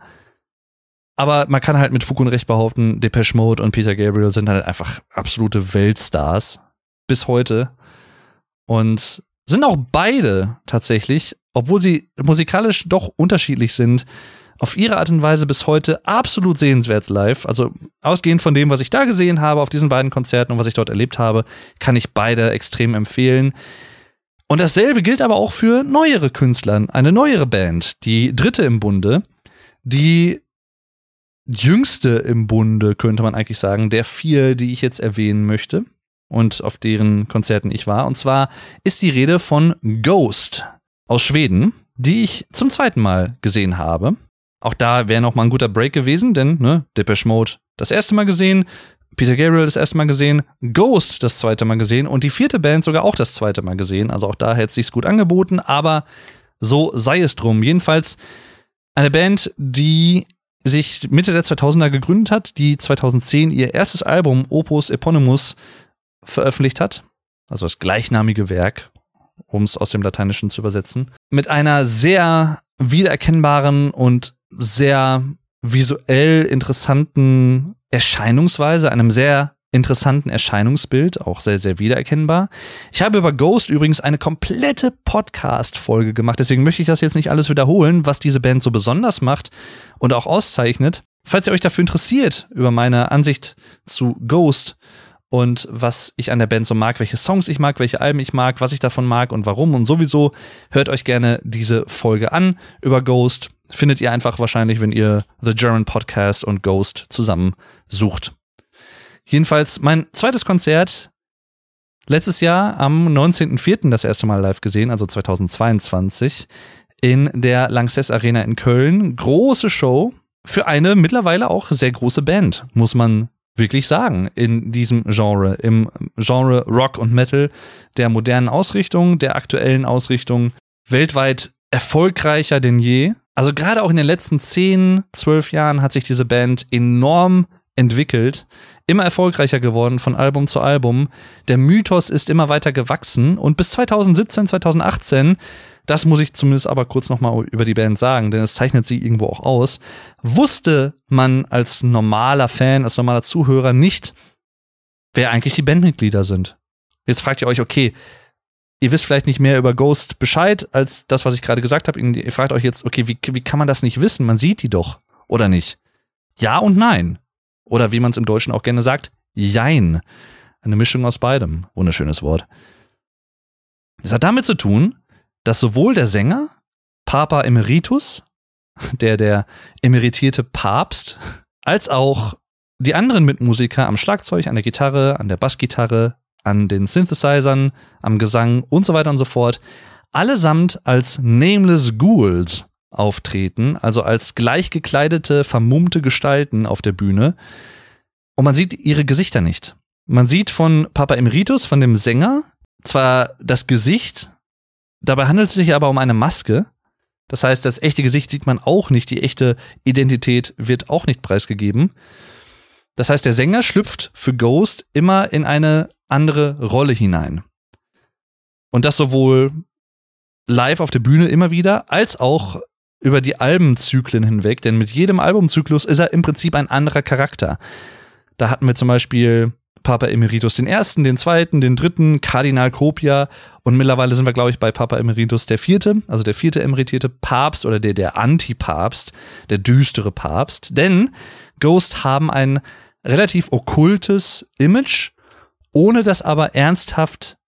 aber man kann halt mit Fug und Recht behaupten, Depeche Mode und Peter Gabriel sind halt einfach absolute Weltstars bis heute und sind auch beide tatsächlich, obwohl sie musikalisch doch unterschiedlich sind, auf ihre Art und Weise bis heute absolut sehenswert live. Also ausgehend von dem, was ich da gesehen habe auf diesen beiden Konzerten und was ich dort erlebt habe, kann ich beide extrem empfehlen. Und dasselbe gilt aber auch für neuere Künstler, eine neuere Band, die dritte im Bunde, die jüngste im Bunde, könnte man eigentlich sagen, der vier, die ich jetzt erwähnen möchte und auf deren Konzerten ich war. Und zwar ist die Rede von Ghost aus Schweden, die ich zum zweiten Mal gesehen habe. Auch da wäre noch mal ein guter Break gewesen, denn ne, Depeche Mode das erste Mal gesehen, Peter Gabriel das erste Mal gesehen, Ghost das zweite Mal gesehen und die vierte Band sogar auch das zweite Mal gesehen. Also auch da hätte es sich gut angeboten, aber so sei es drum. Jedenfalls eine Band, die sich Mitte der 2000er gegründet hat, die 2010 ihr erstes Album Opus Eponymous veröffentlicht hat, also das gleichnamige Werk, um es aus dem Lateinischen zu übersetzen, mit einer sehr wiedererkennbaren und sehr visuell interessanten Erscheinungsweise, einem sehr interessanten Erscheinungsbild, auch sehr, sehr wiedererkennbar. Ich habe über Ghost übrigens eine komplette Podcast-Folge gemacht, deswegen möchte ich das jetzt nicht alles wiederholen, was diese Band so besonders macht und auch auszeichnet. Falls ihr euch dafür interessiert, über meine Ansicht zu Ghost und was ich an der Band so mag, welche Songs ich mag, welche Alben ich mag, was ich davon mag und warum und sowieso, hört euch gerne diese Folge an über Ghost findet ihr einfach wahrscheinlich, wenn ihr The German Podcast und Ghost zusammen sucht. Jedenfalls mein zweites Konzert letztes Jahr am 19.04. das erste Mal live gesehen, also 2022 in der Lanxess Arena in Köln. Große Show für eine mittlerweile auch sehr große Band, muss man wirklich sagen in diesem Genre, im Genre Rock und Metal, der modernen Ausrichtung, der aktuellen Ausrichtung, weltweit erfolgreicher denn je. Also gerade auch in den letzten 10, 12 Jahren hat sich diese Band enorm entwickelt, immer erfolgreicher geworden von Album zu Album. Der Mythos ist immer weiter gewachsen und bis 2017, 2018, das muss ich zumindest aber kurz nochmal über die Band sagen, denn es zeichnet sie irgendwo auch aus, wusste man als normaler Fan, als normaler Zuhörer nicht, wer eigentlich die Bandmitglieder sind. Jetzt fragt ihr euch, okay, ihr wisst vielleicht nicht mehr über Ghost Bescheid als das, was ich gerade gesagt habe. Ihr fragt euch jetzt, okay, wie, wie kann man das nicht wissen? Man sieht die doch, oder nicht? Ja und nein. Oder wie man es im Deutschen auch gerne sagt, Jein. Eine Mischung aus beidem. Wunderschönes Wort. Es hat damit zu tun, dass sowohl der Sänger, Papa Emeritus, der der emeritierte Papst, als auch die anderen Mitmusiker am Schlagzeug, an der Gitarre, an der Bassgitarre, an den Synthesizern, am Gesang und so weiter und so fort, allesamt als Nameless Ghouls auftreten, also als gleichgekleidete, vermummte Gestalten auf der Bühne. Und man sieht ihre Gesichter nicht. Man sieht von Papa Emeritus, von dem Sänger, zwar das Gesicht, dabei handelt es sich aber um eine Maske. Das heißt, das echte Gesicht sieht man auch nicht, die echte Identität wird auch nicht preisgegeben. Das heißt, der Sänger schlüpft für Ghost immer in eine andere Rolle hinein. Und das sowohl live auf der Bühne immer wieder, als auch über die Albenzyklen hinweg, denn mit jedem Albumzyklus ist er im Prinzip ein anderer Charakter. Da hatten wir zum Beispiel Papa Emeritus den ersten, den zweiten, den dritten, Kardinal Copia und mittlerweile sind wir, glaube ich, bei Papa Emeritus der vierte, also der vierte emeritierte Papst oder der, der Antipapst, der düstere Papst. Denn Ghost haben ein relativ okkultes Image, ohne das aber ernsthaft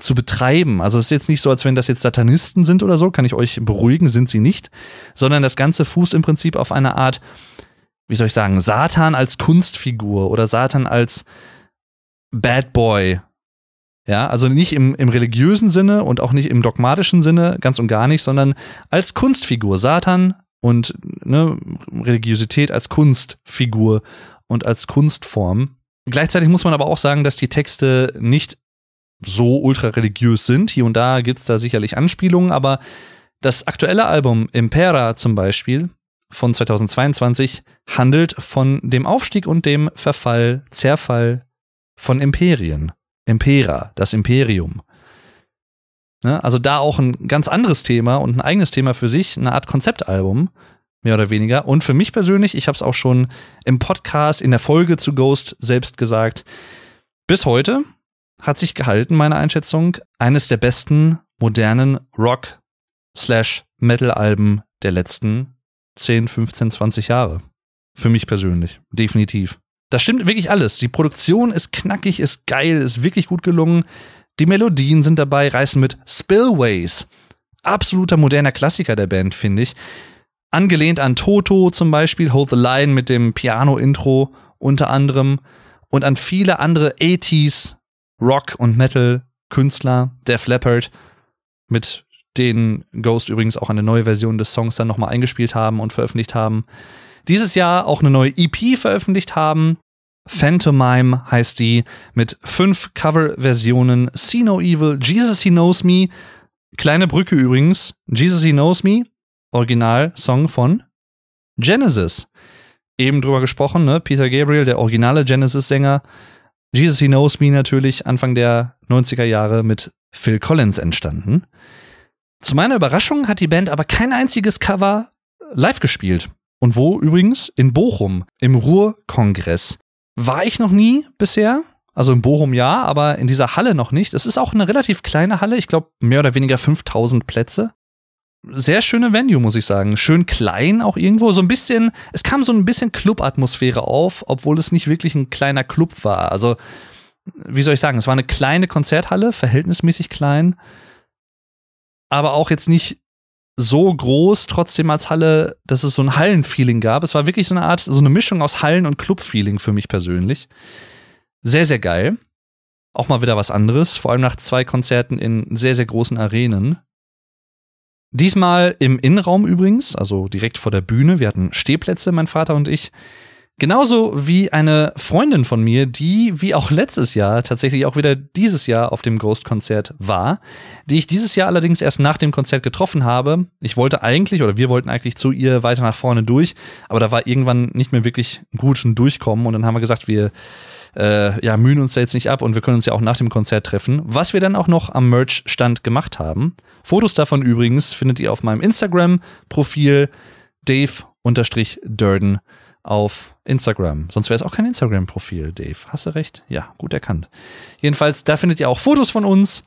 zu betreiben. Also es ist jetzt nicht so, als wenn das jetzt Satanisten sind oder so, kann ich euch beruhigen, sind sie nicht, sondern das Ganze fußt im Prinzip auf einer Art, wie soll ich sagen, Satan als Kunstfigur oder Satan als Bad Boy. Ja, also nicht im, im religiösen Sinne und auch nicht im dogmatischen Sinne, ganz und gar nicht, sondern als Kunstfigur. Satan und ne, Religiosität als Kunstfigur und als Kunstform. Gleichzeitig muss man aber auch sagen, dass die Texte nicht so ultra religiös sind. Hier und da gibt's da sicherlich Anspielungen, aber das aktuelle Album Impera zum Beispiel von 2022 handelt von dem Aufstieg und dem Verfall, Zerfall von Imperien. Impera, das Imperium. Ne? Also da auch ein ganz anderes Thema und ein eigenes Thema für sich, eine Art Konzeptalbum, mehr oder weniger. Und für mich persönlich, ich habe es auch schon im Podcast, in der Folge zu Ghost selbst gesagt, bis heute hat sich gehalten, meine Einschätzung, eines der besten modernen Rock slash Metal-Alben der letzten 10, 15, 20 Jahre. Für mich persönlich. Definitiv. Das stimmt wirklich alles. Die Produktion ist knackig, ist geil, ist wirklich gut gelungen. Die Melodien sind dabei, reißen mit Spillways. Absoluter moderner Klassiker der Band, finde ich. Angelehnt an Toto zum Beispiel, Hold the Line mit dem Piano-Intro unter anderem und an viele andere 80s Rock- und Metal-Künstler, Def Leppard, mit denen Ghost übrigens auch eine neue Version des Songs dann nochmal eingespielt haben und veröffentlicht haben. Dieses Jahr auch eine neue EP veröffentlicht haben. Phantomime heißt die, mit fünf Coverversionen. See No Evil, Jesus He Knows Me. Kleine Brücke übrigens. Jesus He Knows Me, Original-Song von Genesis. Eben drüber gesprochen, ne? Peter Gabriel, der originale Genesis-Sänger, Jesus He Knows Me natürlich Anfang der 90er Jahre mit Phil Collins entstanden. Zu meiner Überraschung hat die Band aber kein einziges Cover live gespielt. Und wo übrigens? In Bochum, im Ruhrkongress. War ich noch nie bisher. Also in Bochum ja, aber in dieser Halle noch nicht. Es ist auch eine relativ kleine Halle, ich glaube mehr oder weniger 5000 Plätze sehr schöne Venue, muss ich sagen. Schön klein auch irgendwo. So ein bisschen, es kam so ein bisschen Club-Atmosphäre auf, obwohl es nicht wirklich ein kleiner Club war. Also, wie soll ich sagen, es war eine kleine Konzerthalle, verhältnismäßig klein, aber auch jetzt nicht so groß, trotzdem als Halle, dass es so ein Hallenfeeling gab. Es war wirklich so eine Art, so eine Mischung aus Hallen- und Club-Feeling für mich persönlich. Sehr, sehr geil. Auch mal wieder was anderes, vor allem nach zwei Konzerten in sehr, sehr großen Arenen. Diesmal im Innenraum übrigens, also direkt vor der Bühne. Wir hatten Stehplätze, mein Vater und ich. Genauso wie eine Freundin von mir, die wie auch letztes Jahr tatsächlich auch wieder dieses Jahr auf dem Ghost-Konzert war, die ich dieses Jahr allerdings erst nach dem Konzert getroffen habe. Ich wollte eigentlich oder wir wollten eigentlich zu ihr weiter nach vorne durch, aber da war irgendwann nicht mehr wirklich gut ein Durchkommen und dann haben wir gesagt, wir äh, ja, mühen uns da jetzt nicht ab und wir können uns ja auch nach dem Konzert treffen, was wir dann auch noch am Merch-Stand gemacht haben. Fotos davon übrigens findet ihr auf meinem Instagram-Profil Dave-Durden auf Instagram. Sonst wäre es auch kein Instagram-Profil, Dave. Hast du recht? Ja, gut erkannt. Jedenfalls, da findet ihr auch Fotos von uns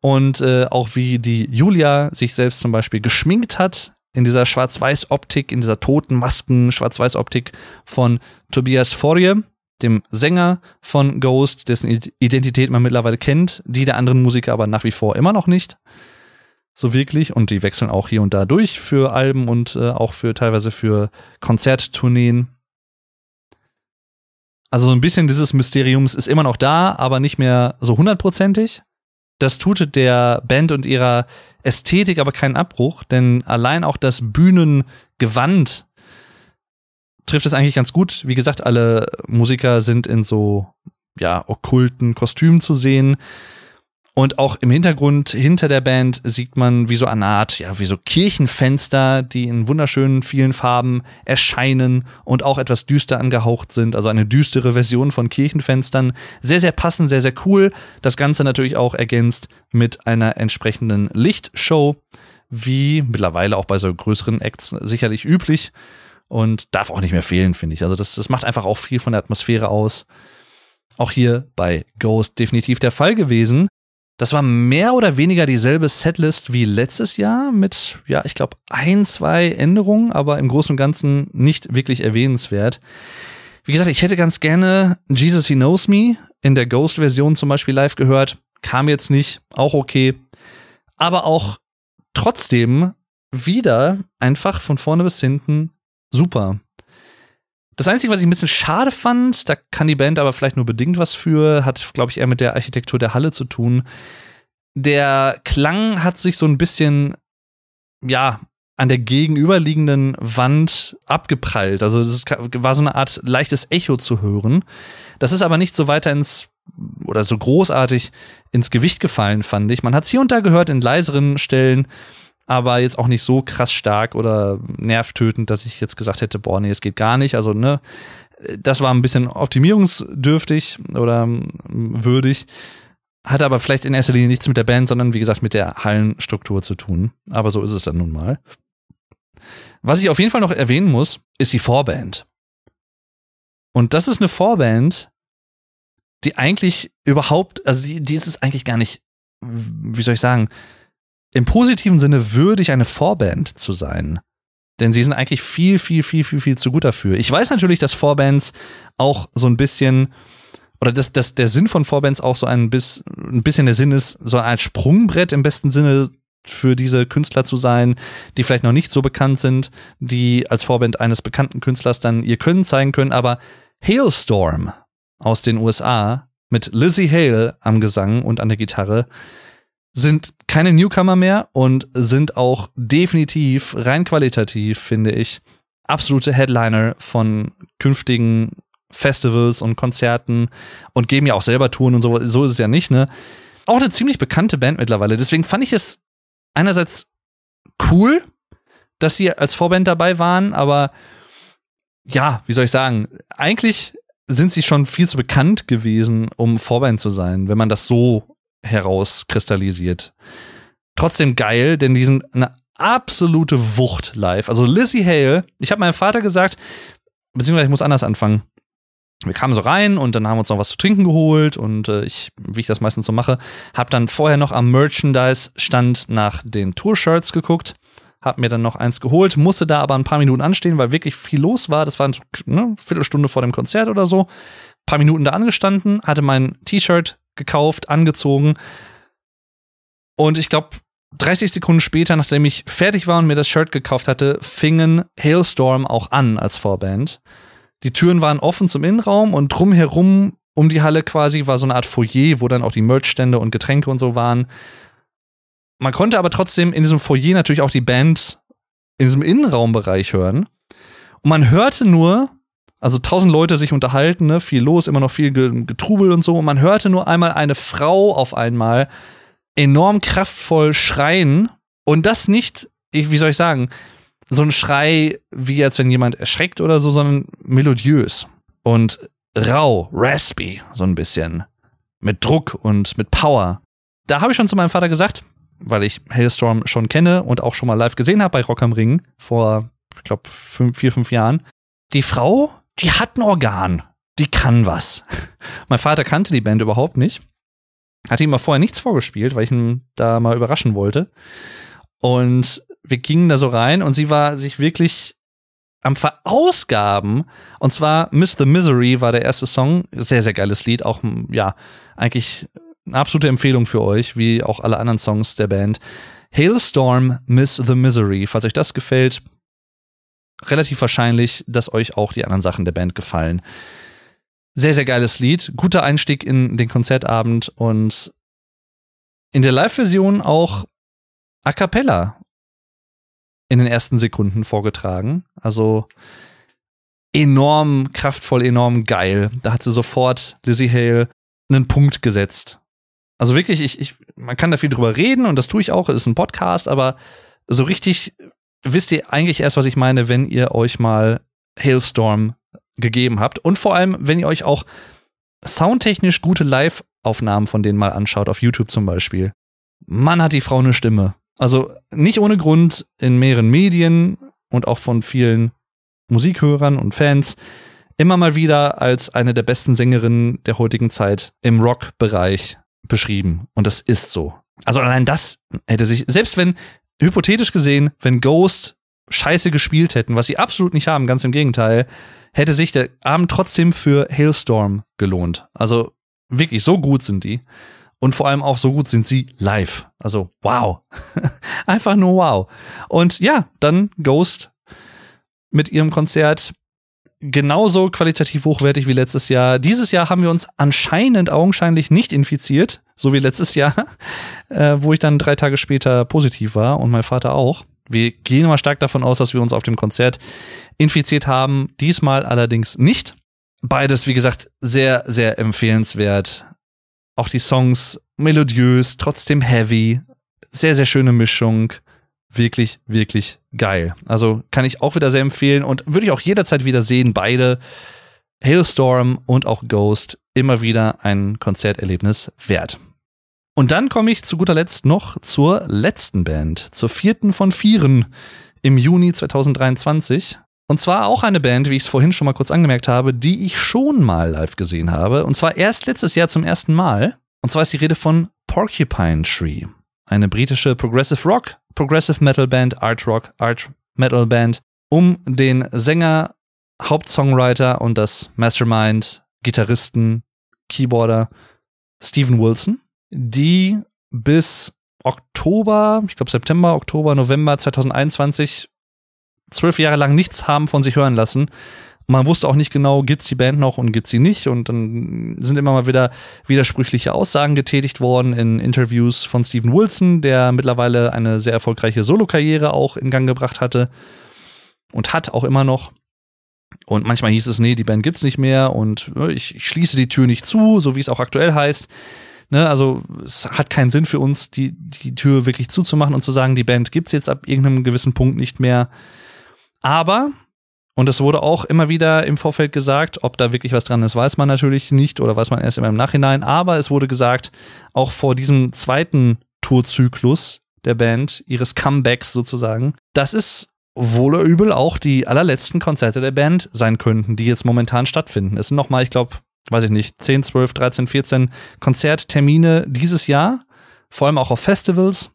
und äh, auch wie die Julia sich selbst zum Beispiel geschminkt hat in dieser Schwarz-Weiß-Optik, in dieser toten Masken-Schwarz-Weiß-Optik von Tobias Forje, dem Sänger von Ghost, dessen Identität man mittlerweile kennt, die der anderen Musiker aber nach wie vor immer noch nicht so wirklich und die wechseln auch hier und da durch für Alben und äh, auch für teilweise für Konzerttourneen. Also so ein bisschen dieses Mysteriums ist immer noch da, aber nicht mehr so hundertprozentig. Das tut der Band und ihrer Ästhetik aber keinen Abbruch, denn allein auch das Bühnengewand trifft es eigentlich ganz gut. Wie gesagt, alle Musiker sind in so ja okkulten Kostümen zu sehen. Und auch im Hintergrund, hinter der Band, sieht man wie so eine Art, ja, wie so Kirchenfenster, die in wunderschönen vielen Farben erscheinen und auch etwas düster angehaucht sind. Also eine düstere Version von Kirchenfenstern. Sehr, sehr passend, sehr, sehr cool. Das Ganze natürlich auch ergänzt mit einer entsprechenden Lichtshow, wie mittlerweile auch bei so größeren Acts sicherlich üblich. Und darf auch nicht mehr fehlen, finde ich. Also das, das macht einfach auch viel von der Atmosphäre aus. Auch hier bei Ghost definitiv der Fall gewesen. Das war mehr oder weniger dieselbe Setlist wie letztes Jahr mit, ja, ich glaube, ein, zwei Änderungen, aber im Großen und Ganzen nicht wirklich erwähnenswert. Wie gesagt, ich hätte ganz gerne Jesus He Knows Me in der Ghost-Version zum Beispiel live gehört. Kam jetzt nicht, auch okay. Aber auch trotzdem wieder einfach von vorne bis hinten super. Das Einzige, was ich ein bisschen schade fand, da kann die Band aber vielleicht nur bedingt was für, hat, glaube ich, eher mit der Architektur der Halle zu tun. Der Klang hat sich so ein bisschen, ja, an der gegenüberliegenden Wand abgeprallt. Also es war so eine Art leichtes Echo zu hören. Das ist aber nicht so weiter ins oder so großartig ins Gewicht gefallen, fand ich. Man hat es hier und da gehört in leiseren Stellen aber jetzt auch nicht so krass stark oder nervtötend, dass ich jetzt gesagt hätte, boah, nee, es geht gar nicht. Also, ne, das war ein bisschen optimierungsdürftig oder ähm, würdig. Hatte aber vielleicht in erster Linie nichts mit der Band, sondern wie gesagt mit der Hallenstruktur zu tun. Aber so ist es dann nun mal. Was ich auf jeden Fall noch erwähnen muss, ist die Vorband. Und das ist eine Vorband, die eigentlich überhaupt, also die, die ist es eigentlich gar nicht, wie soll ich sagen, im positiven Sinne würdig, eine Vorband zu sein. Denn sie sind eigentlich viel, viel, viel, viel, viel zu gut dafür. Ich weiß natürlich, dass Vorbands auch so ein bisschen, oder dass, dass der Sinn von Vorbands auch so ein, bis, ein bisschen der Sinn ist, so ein Sprungbrett im besten Sinne für diese Künstler zu sein, die vielleicht noch nicht so bekannt sind, die als Vorband eines bekannten Künstlers dann ihr Können zeigen können. Aber Hailstorm aus den USA mit Lizzie Hale am Gesang und an der Gitarre sind keine Newcomer mehr und sind auch definitiv rein qualitativ, finde ich, absolute Headliner von künftigen Festivals und Konzerten und geben ja auch selber Touren und so. So ist es ja nicht, ne? Auch eine ziemlich bekannte Band mittlerweile. Deswegen fand ich es einerseits cool, dass sie als Vorband dabei waren, aber ja, wie soll ich sagen? Eigentlich sind sie schon viel zu bekannt gewesen, um Vorband zu sein, wenn man das so herauskristallisiert. Trotzdem geil, denn die sind eine absolute Wucht live. Also Lizzie Hale, ich habe meinem Vater gesagt, beziehungsweise ich muss anders anfangen. Wir kamen so rein und dann haben wir uns noch was zu trinken geholt und äh, ich, wie ich das meistens so mache, habe dann vorher noch am Merchandise-Stand nach den Tour-Shirts geguckt, habe mir dann noch eins geholt, musste da aber ein paar Minuten anstehen, weil wirklich viel los war. Das war so, ne, Viertelstunde vor dem Konzert oder so. Paar Minuten da angestanden, hatte mein T-Shirt gekauft, angezogen. Und ich glaube, 30 Sekunden später, nachdem ich fertig war und mir das Shirt gekauft hatte, fingen Hailstorm auch an als Vorband. Die Türen waren offen zum Innenraum und drumherum um die Halle quasi war so eine Art Foyer, wo dann auch die Merchstände und Getränke und so waren. Man konnte aber trotzdem in diesem Foyer natürlich auch die Band in diesem Innenraumbereich hören. Und man hörte nur Also tausend Leute sich unterhalten, ne, viel los, immer noch viel Getrubel und so. Und man hörte nur einmal eine Frau auf einmal enorm kraftvoll schreien. Und das nicht, wie soll ich sagen, so ein Schrei, wie als wenn jemand erschreckt oder so, sondern melodiös und rau, raspy, so ein bisschen. Mit Druck und mit Power. Da habe ich schon zu meinem Vater gesagt, weil ich Hailstorm schon kenne und auch schon mal live gesehen habe bei Rock am Ring vor, ich glaube, vier, fünf Jahren. Die Frau, die hat ein Organ. Die kann was. mein Vater kannte die Band überhaupt nicht. Hatte ihm mal vorher nichts vorgespielt, weil ich ihn da mal überraschen wollte. Und wir gingen da so rein und sie war sich wirklich am Verausgaben. Und zwar Miss the Misery war der erste Song. Sehr, sehr geiles Lied. Auch, ja, eigentlich eine absolute Empfehlung für euch, wie auch alle anderen Songs der Band. Hailstorm, Miss the Misery. Falls euch das gefällt, relativ wahrscheinlich, dass euch auch die anderen Sachen der Band gefallen. Sehr, sehr geiles Lied. Guter Einstieg in den Konzertabend und in der Live-Version auch a cappella in den ersten Sekunden vorgetragen. Also enorm kraftvoll, enorm geil. Da hat sie sofort Lizzie Hale einen Punkt gesetzt. Also wirklich, ich, ich, man kann da viel drüber reden und das tue ich auch, es ist ein Podcast, aber so richtig wisst ihr eigentlich erst, was ich meine, wenn ihr euch mal Hailstorm gegeben habt und vor allem, wenn ihr euch auch soundtechnisch gute Live-Aufnahmen von denen mal anschaut, auf YouTube zum Beispiel. Mann hat die Frau eine Stimme. Also nicht ohne Grund in mehreren Medien und auch von vielen Musikhörern und Fans immer mal wieder als eine der besten Sängerinnen der heutigen Zeit im Rock-Bereich beschrieben. Und das ist so. Also allein das hätte sich, selbst wenn, hypothetisch gesehen, wenn Ghost scheiße gespielt hätten, was sie absolut nicht haben, ganz im Gegenteil, hätte sich der Abend trotzdem für Hailstorm gelohnt. Also wirklich, so gut sind die. Und vor allem auch so gut sind sie live. Also wow. Einfach nur wow. Und ja, dann Ghost mit ihrem Konzert genauso qualitativ hochwertig wie letztes Jahr. Dieses Jahr haben wir uns anscheinend augenscheinlich nicht infiziert, so wie letztes Jahr, äh, wo ich dann drei Tage später positiv war und mein Vater auch. Wir gehen mal stark davon aus, dass wir uns auf dem Konzert infiziert haben. Diesmal allerdings nicht. Beides, wie gesagt, sehr, sehr empfehlenswert. Auch die Songs melodiös, trotzdem heavy. Sehr, sehr schöne Mischung. Wirklich, wirklich geil. Also kann ich auch wieder sehr empfehlen und würde ich auch jederzeit wieder sehen. Beide, Hailstorm und auch Ghost, immer wieder ein Konzerterlebnis wert. Und dann komme ich zu guter Letzt noch zur letzten Band, zur vierten von vieren im Juni 2023. Und zwar auch eine Band, wie ich es vorhin schon mal kurz angemerkt habe, die ich schon mal live gesehen habe. Und zwar erst letztes Jahr zum ersten Mal. Und zwar ist die Rede von Porcupine Tree. Eine britische Progressive Rock, Progressive Metal Band, Art Rock, Art Metal Band um den Sänger, Hauptsongwriter und das Mastermind, Gitarristen, Keyboarder Steven Wilson, die bis Oktober, ich glaube September, Oktober, November 2021 zwölf Jahre lang nichts haben von sich hören lassen. Man wusste auch nicht genau, gibt's die Band noch und gibt's sie nicht. Und dann sind immer mal wieder widersprüchliche Aussagen getätigt worden in Interviews von Steven Wilson, der mittlerweile eine sehr erfolgreiche Solokarriere auch in Gang gebracht hatte und hat auch immer noch. Und manchmal hieß es, nee, die Band gibt's nicht mehr und äh, ich, ich schließe die Tür nicht zu, so wie es auch aktuell heißt. Ne, also es hat keinen Sinn für uns, die, die Tür wirklich zuzumachen und zu sagen, die Band gibt's jetzt ab irgendeinem gewissen Punkt nicht mehr. Aber, und es wurde auch immer wieder im Vorfeld gesagt, ob da wirklich was dran ist, weiß man natürlich nicht oder weiß man erst immer im Nachhinein. Aber es wurde gesagt, auch vor diesem zweiten Tourzyklus der Band, ihres Comebacks sozusagen, dass es wohl oder übel auch die allerletzten Konzerte der Band sein könnten, die jetzt momentan stattfinden. Es sind nochmal, ich glaube, weiß ich nicht, 10, 12, 13, 14 Konzerttermine dieses Jahr, vor allem auch auf Festivals.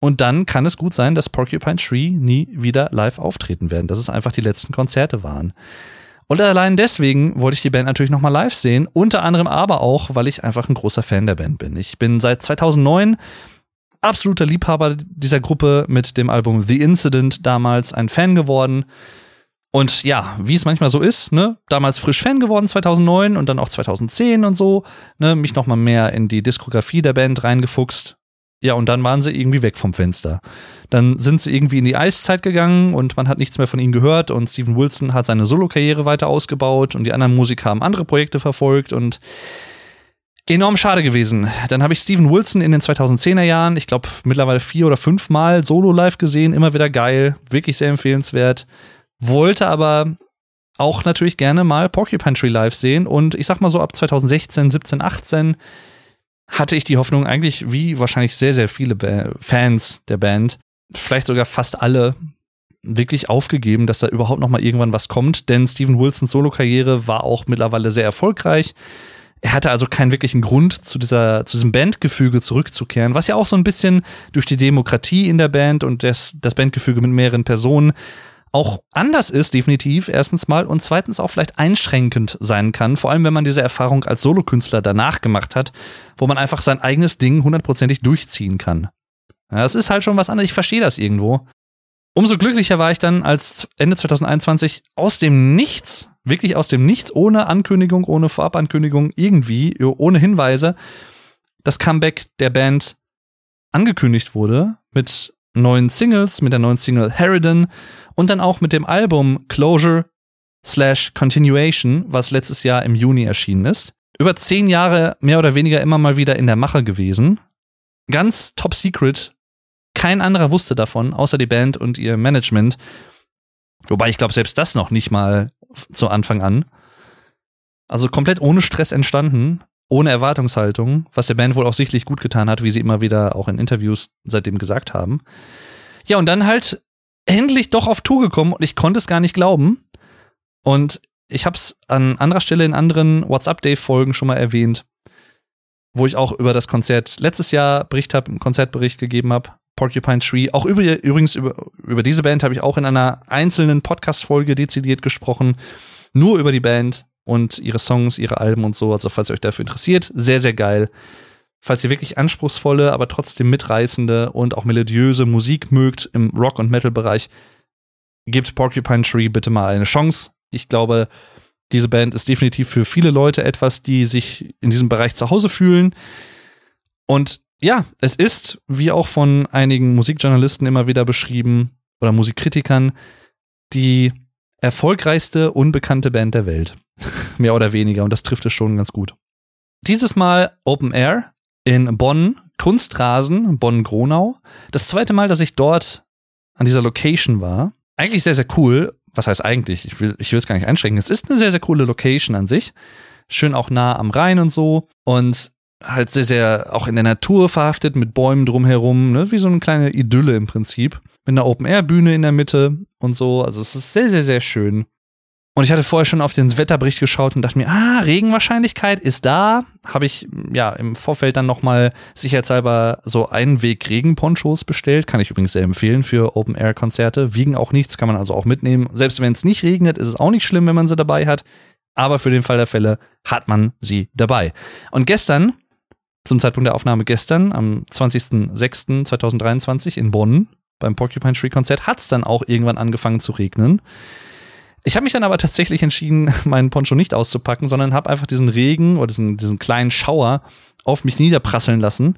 Und dann kann es gut sein, dass Porcupine Tree nie wieder live auftreten werden, dass es einfach die letzten Konzerte waren. Und allein deswegen wollte ich die Band natürlich nochmal live sehen, unter anderem aber auch, weil ich einfach ein großer Fan der Band bin. Ich bin seit 2009 absoluter Liebhaber dieser Gruppe mit dem Album The Incident damals ein Fan geworden. Und ja, wie es manchmal so ist, ne, damals frisch Fan geworden 2009 und dann auch 2010 und so, ne, mich nochmal mehr in die Diskografie der Band reingefuchst Ja, und dann waren sie irgendwie weg vom Fenster. Dann sind sie irgendwie in die Eiszeit gegangen und man hat nichts mehr von ihnen gehört und Steven Wilson hat seine Solokarriere weiter ausgebaut und die anderen Musiker haben andere Projekte verfolgt und enorm schade gewesen. Dann habe ich Steven Wilson in den 2010er Jahren, ich glaube mittlerweile vier oder fünf Mal solo live gesehen, immer wieder geil, wirklich sehr empfehlenswert. Wollte aber auch natürlich gerne mal Porcupine Tree live sehen und ich sag mal so ab 2016, 17, 18 hatte ich die Hoffnung eigentlich, wie wahrscheinlich sehr, sehr viele ba Fans der Band, vielleicht sogar fast alle, wirklich aufgegeben, dass da überhaupt noch mal irgendwann was kommt, denn Steven Wilsons Solo-Karriere war auch mittlerweile sehr erfolgreich. Er hatte also keinen wirklichen Grund, zu, dieser, zu diesem Bandgefüge zurückzukehren, was ja auch so ein bisschen durch die Demokratie in der Band und das, das Bandgefüge mit mehreren Personen auch anders ist, definitiv, erstens mal, und zweitens auch vielleicht einschränkend sein kann, vor allem wenn man diese Erfahrung als Solokünstler danach gemacht hat, wo man einfach sein eigenes Ding hundertprozentig durchziehen kann. Ja, das ist halt schon was anderes, ich verstehe das irgendwo. Umso glücklicher war ich dann, als Ende 2021 aus dem Nichts, wirklich aus dem Nichts, ohne Ankündigung, ohne Vorabankündigung, irgendwie, ohne Hinweise, das Comeback der Band angekündigt wurde mit neuen Singles, mit der neuen Single Harridan und dann auch mit dem Album Closure slash Continuation, was letztes Jahr im Juni erschienen ist. Über zehn Jahre mehr oder weniger immer mal wieder in der Mache gewesen. Ganz top secret. Kein anderer wusste davon, außer die Band und ihr Management. Wobei ich glaube, selbst das noch nicht mal zu Anfang an. Also komplett ohne Stress entstanden ohne Erwartungshaltung, was der Band wohl auch sichtlich gut getan hat, wie sie immer wieder auch in Interviews seitdem gesagt haben. Ja, und dann halt endlich doch auf Tour gekommen und ich konnte es gar nicht glauben. Und ich habe es an anderer Stelle in anderen WhatsApp-Day-Folgen schon mal erwähnt, wo ich auch über das Konzert letztes Jahr Bericht habe, einen Konzertbericht gegeben habe. Porcupine Tree. Auch über, übrigens über, über diese Band habe ich auch in einer einzelnen Podcast-Folge dezidiert gesprochen. Nur über die Band und ihre Songs, ihre Alben und so. Also falls ihr euch dafür interessiert, sehr, sehr geil. Falls ihr wirklich anspruchsvolle, aber trotzdem mitreißende und auch melodiöse Musik mögt im Rock- und Metal-Bereich, gebt Porcupine Tree bitte mal eine Chance. Ich glaube, diese Band ist definitiv für viele Leute etwas, die sich in diesem Bereich zu Hause fühlen. Und ja, es ist, wie auch von einigen Musikjournalisten immer wieder beschrieben oder Musikkritikern, die erfolgreichste unbekannte Band der Welt. Mehr oder weniger. Und das trifft es schon ganz gut. Dieses Mal Open Air in Bonn, Kunstrasen, Bonn-Gronau. Das zweite Mal, dass ich dort an dieser Location war. Eigentlich sehr, sehr cool. Was heißt eigentlich? Ich will, ich will es gar nicht einschränken. Es ist eine sehr, sehr coole Location an sich. Schön auch nah am Rhein und so. Und halt sehr, sehr auch in der Natur verhaftet mit Bäumen drumherum, ne? wie so eine kleine Idylle im Prinzip. Mit einer Open-Air-Bühne in der Mitte und so. Also es ist sehr, sehr, sehr schön. Und ich hatte vorher schon auf den Wetterbericht geschaut und dachte mir, ah, Regenwahrscheinlichkeit ist da. Habe ich ja im Vorfeld dann nochmal sicherheitshalber so Einweg-Regenponchos bestellt. Kann ich übrigens sehr empfehlen für Open-Air-Konzerte. Wiegen auch nichts, kann man also auch mitnehmen. Selbst wenn es nicht regnet, ist es auch nicht schlimm, wenn man sie dabei hat. Aber für den Fall der Fälle hat man sie dabei. Und gestern, zum Zeitpunkt der Aufnahme gestern, am 20.06.2023 in Bonn, beim Porcupine Tree Konzert, hat es dann auch irgendwann angefangen zu regnen. Ich habe mich dann aber tatsächlich entschieden, meinen Poncho nicht auszupacken, sondern habe einfach diesen Regen oder diesen, diesen kleinen Schauer auf mich niederprasseln lassen.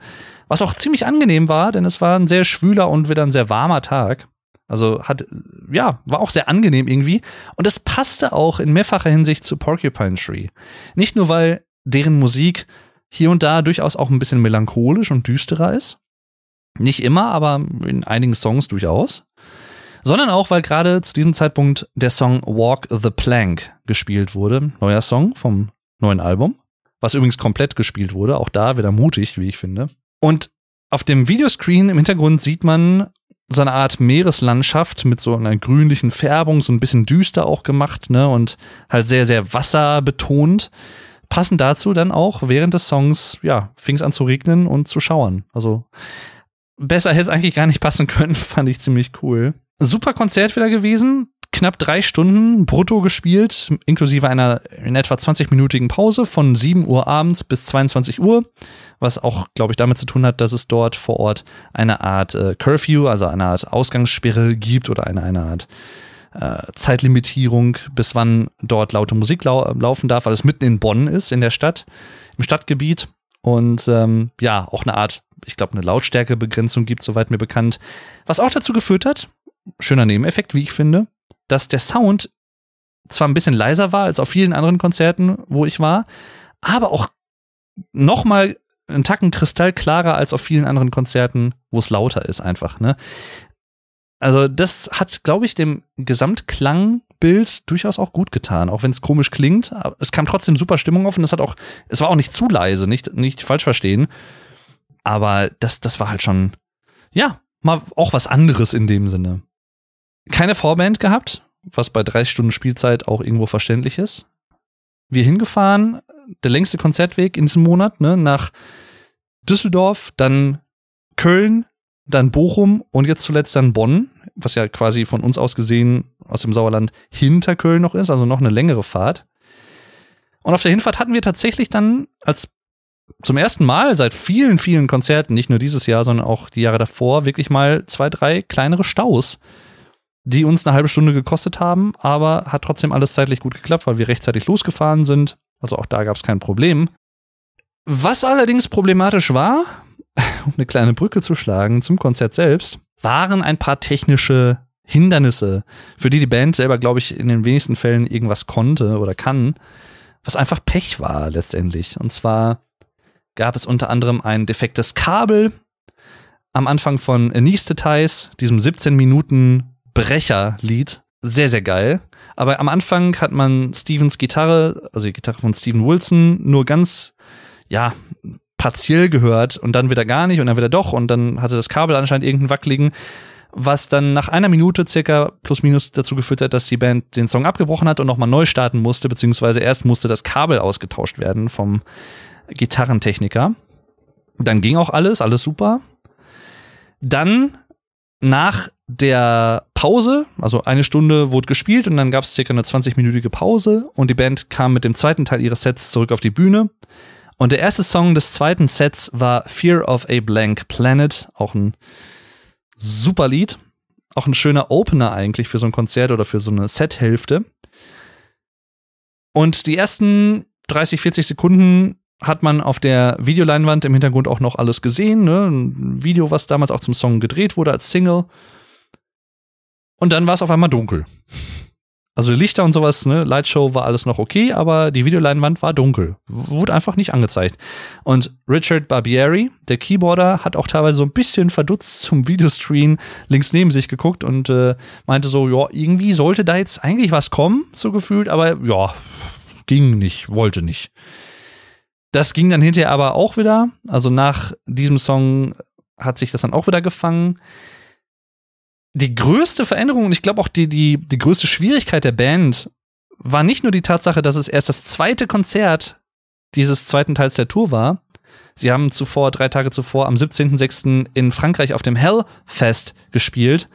Was auch ziemlich angenehm war, denn es war ein sehr schwüler und wieder ein sehr warmer Tag. Also hat, ja, war auch sehr angenehm irgendwie. Und es passte auch in mehrfacher Hinsicht zu Porcupine Tree. Nicht nur, weil deren Musik hier und da durchaus auch ein bisschen melancholisch und düsterer ist. Nicht immer, aber in einigen Songs durchaus sondern auch, weil gerade zu diesem Zeitpunkt der Song Walk the Plank gespielt wurde. Neuer Song vom neuen Album, was übrigens komplett gespielt wurde. Auch da wieder mutig, wie ich finde. Und auf dem Videoscreen im Hintergrund sieht man so eine Art Meereslandschaft mit so einer grünlichen Färbung, so ein bisschen düster auch gemacht, ne, und halt sehr, sehr wasserbetont. Passend dazu dann auch während des Songs, ja, fing es an zu regnen und zu schauern. Also besser hätte es eigentlich gar nicht passen können, fand ich ziemlich cool. Super Konzert wieder gewesen. Knapp drei Stunden brutto gespielt, inklusive einer in etwa 20-minütigen Pause von 7 Uhr abends bis 22 Uhr, was auch, glaube ich, damit zu tun hat, dass es dort vor Ort eine Art äh, Curfew, also eine Art Ausgangssperre gibt oder eine, eine Art äh, Zeitlimitierung, bis wann dort laute Musik lau laufen darf, weil es mitten in Bonn ist, in der Stadt, im Stadtgebiet. Und ähm, ja, auch eine Art, ich glaube, eine Lautstärkebegrenzung gibt, soweit mir bekannt. Was auch dazu geführt hat, schöner Nebeneffekt, wie ich finde, dass der Sound zwar ein bisschen leiser war als auf vielen anderen Konzerten, wo ich war, aber auch noch mal einen Tacken kristallklarer als auf vielen anderen Konzerten, wo es lauter ist einfach, ne? Also das hat, glaube ich, dem Gesamtklangbild durchaus auch gut getan, auch wenn es komisch klingt. Es kam trotzdem super Stimmung auf und es hat auch, es war auch nicht zu leise, nicht, nicht falsch verstehen. Aber das, das war halt schon, ja, mal auch was anderes in dem Sinne. Keine Vorband gehabt, was bei 30 Stunden Spielzeit auch irgendwo verständlich ist. Wir hingefahren, der längste Konzertweg in diesem Monat, ne, nach Düsseldorf, dann Köln, dann Bochum und jetzt zuletzt dann Bonn, was ja quasi von uns aus gesehen aus dem Sauerland hinter Köln noch ist, also noch eine längere Fahrt. Und auf der Hinfahrt hatten wir tatsächlich dann als zum ersten Mal seit vielen, vielen Konzerten, nicht nur dieses Jahr, sondern auch die Jahre davor, wirklich mal zwei, drei kleinere Staus, die uns eine halbe Stunde gekostet haben, aber hat trotzdem alles zeitlich gut geklappt, weil wir rechtzeitig losgefahren sind. Also auch da gab es kein Problem. Was allerdings problematisch war, um eine kleine Brücke zu schlagen zum Konzert selbst, waren ein paar technische Hindernisse, für die die Band selber, glaube ich, in den wenigsten Fällen irgendwas konnte oder kann, was einfach Pech war letztendlich. Und zwar gab es unter anderem ein defektes Kabel am Anfang von Anesthetize, diesem 17 Minuten Brecherlied. Sehr, sehr geil. Aber am Anfang hat man Stevens Gitarre, also die Gitarre von Steven Wilson, nur ganz, ja, partiell gehört und dann wieder gar nicht und dann wieder doch und dann hatte das Kabel anscheinend irgendeinen wackeligen, was dann nach einer Minute circa plus minus dazu geführt hat, dass die Band den Song abgebrochen hat und nochmal neu starten musste, beziehungsweise erst musste das Kabel ausgetauscht werden vom Gitarrentechniker. Dann ging auch alles, alles super. Dann nach der Pause, also eine Stunde wurde gespielt und dann gab es circa eine 20-minütige Pause und die Band kam mit dem zweiten Teil ihres Sets zurück auf die Bühne und der erste Song des zweiten Sets war Fear of a Blank Planet, auch ein super Lied, auch ein schöner Opener eigentlich für so ein Konzert oder für so eine Sethälfte. Und die ersten 30, 40 Sekunden hat man auf der Videoleinwand im Hintergrund auch noch alles gesehen, ne? Ein Video, was damals auch zum Song gedreht wurde als Single. Und dann war es auf einmal dunkel. Also Lichter und sowas, ne, Lightshow war alles noch okay, aber die Videoleinwand war dunkel. Wurde einfach nicht angezeigt. Und Richard Barbieri, der Keyboarder, hat auch teilweise so ein bisschen verdutzt zum Videostream links neben sich geguckt und äh, meinte so, ja, irgendwie sollte da jetzt eigentlich was kommen, so gefühlt, aber ja, ging nicht, wollte nicht. Das ging dann hinterher aber auch wieder. Also nach diesem Song hat sich das dann auch wieder gefangen die größte Veränderung und ich glaube auch die, die, die größte Schwierigkeit der Band war nicht nur die Tatsache, dass es erst das zweite Konzert dieses zweiten Teils der Tour war. Sie haben zuvor, drei Tage zuvor, am 17.06. in Frankreich auf dem Hellfest gespielt.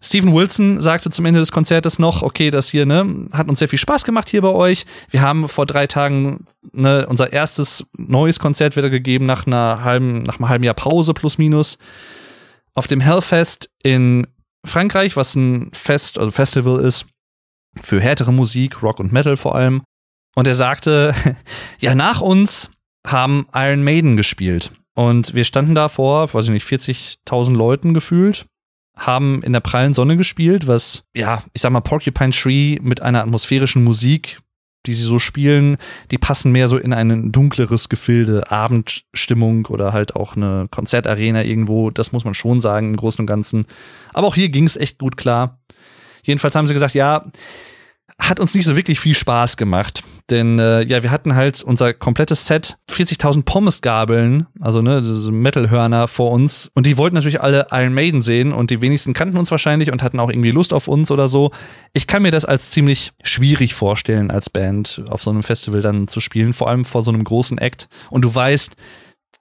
Steven Wilson sagte zum Ende des Konzertes noch, okay, das hier, ne, hat uns sehr viel Spaß gemacht hier bei euch. Wir haben vor drei Tagen ne, unser erstes neues Konzert wieder gegeben nach einer halben, nach einem halben Jahr Pause plus minus. Auf dem Hellfest in Frankreich, was ein Fest, also Festival ist für härtere Musik, Rock und Metal vor allem. Und er sagte, ja, nach uns haben Iron Maiden gespielt. Und wir standen da vor, weiß ich nicht, 40.000 Leuten gefühlt, haben in der prallen Sonne gespielt, was, ja, ich sag mal, Porcupine Tree mit einer atmosphärischen Musik die sie so spielen, die passen mehr so in ein dunkleres Gefilde, Abendstimmung oder halt auch eine Konzertarena irgendwo. Das muss man schon sagen im Großen und Ganzen. Aber auch hier ging es echt gut klar. Jedenfalls haben sie gesagt, ja, hat uns nicht so wirklich viel Spaß gemacht. Denn äh, ja, wir hatten halt unser komplettes Set, 40.000 Pommesgabeln, also ne, diese Metalhörner vor uns. Und die wollten natürlich alle Iron Maiden sehen und die wenigsten kannten uns wahrscheinlich und hatten auch irgendwie Lust auf uns oder so. Ich kann mir das als ziemlich schwierig vorstellen, als Band auf so einem Festival dann zu spielen, vor allem vor so einem großen Act. Und du weißt,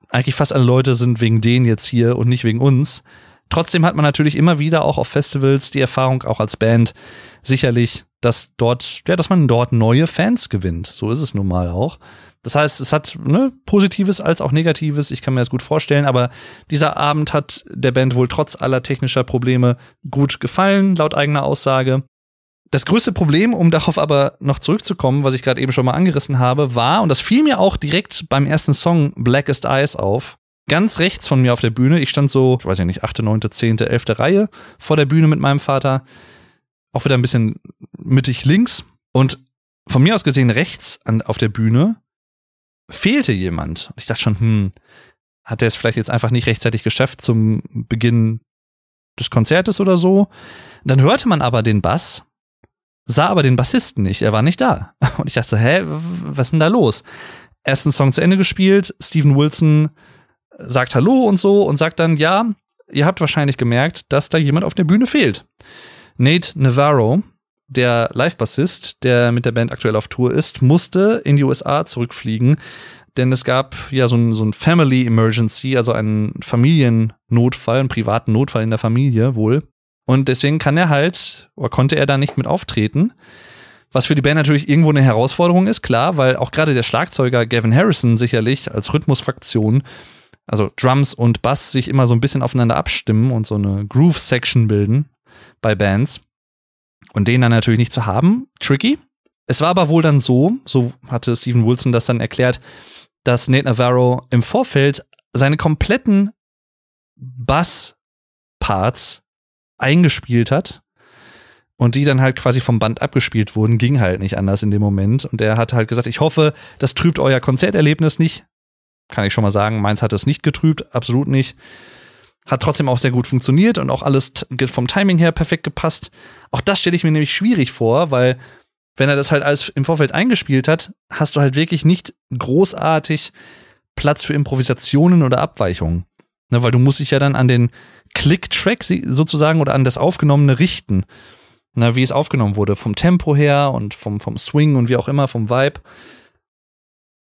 eigentlich fast alle Leute sind wegen denen jetzt hier und nicht wegen uns. Trotzdem hat man natürlich immer wieder auch auf Festivals die Erfahrung, auch als Band, sicherlich, dass dort, ja, dass man dort neue Fans gewinnt. So ist es nun mal auch. Das heißt, es hat ne, Positives als auch Negatives. Ich kann mir das gut vorstellen. Aber dieser Abend hat der Band wohl trotz aller technischer Probleme gut gefallen, laut eigener Aussage. Das größte Problem, um darauf aber noch zurückzukommen, was ich gerade eben schon mal angerissen habe, war, und das fiel mir auch direkt beim ersten Song Blackest Eyes auf, ganz rechts von mir auf der Bühne, ich stand so, ich weiß ja nicht, achte, neunte, zehnte, elfte Reihe vor der Bühne mit meinem Vater, auch wieder ein bisschen mittig links und von mir aus gesehen rechts an, auf der Bühne fehlte jemand. Ich dachte schon, hm, hat er es vielleicht jetzt einfach nicht rechtzeitig geschafft zum Beginn des Konzertes oder so? Dann hörte man aber den Bass sah aber den Bassisten nicht, er war nicht da. Und ich dachte so, hä, was ist denn da los? Ersten Song zu Ende gespielt, Steven Wilson sagt Hallo und so und sagt dann, ja, ihr habt wahrscheinlich gemerkt, dass da jemand auf der Bühne fehlt. Nate Navarro, der Live-Bassist, der mit der Band aktuell auf Tour ist, musste in die USA zurückfliegen, denn es gab ja so ein, so ein Family Emergency, also einen Familiennotfall, einen privaten Notfall in der Familie wohl. Und deswegen kann er halt, oder konnte er da nicht mit auftreten. Was für die Band natürlich irgendwo eine Herausforderung ist, klar, weil auch gerade der Schlagzeuger Gavin Harrison sicherlich als Rhythmusfraktion, also Drums und Bass sich immer so ein bisschen aufeinander abstimmen und so eine Groove-Section bilden bei Bands. Und den dann natürlich nicht zu haben, tricky. Es war aber wohl dann so, so hatte Steven Wilson das dann erklärt, dass Nate Navarro im Vorfeld seine kompletten Bass-Parts eingespielt hat und die dann halt quasi vom Band abgespielt wurden, ging halt nicht anders in dem Moment. Und er hat halt gesagt, ich hoffe, das trübt euer Konzerterlebnis nicht. Kann ich schon mal sagen, meins hat es nicht getrübt, absolut nicht. Hat trotzdem auch sehr gut funktioniert und auch alles vom Timing her perfekt gepasst. Auch das stelle ich mir nämlich schwierig vor, weil wenn er das halt alles im Vorfeld eingespielt hat, hast du halt wirklich nicht großartig Platz für Improvisationen oder Abweichungen. Ne, weil du musst dich ja dann an den Click-Track sozusagen oder an das Aufgenommene richten. Na, wie es aufgenommen wurde, vom Tempo her und vom, vom Swing und wie auch immer, vom Vibe.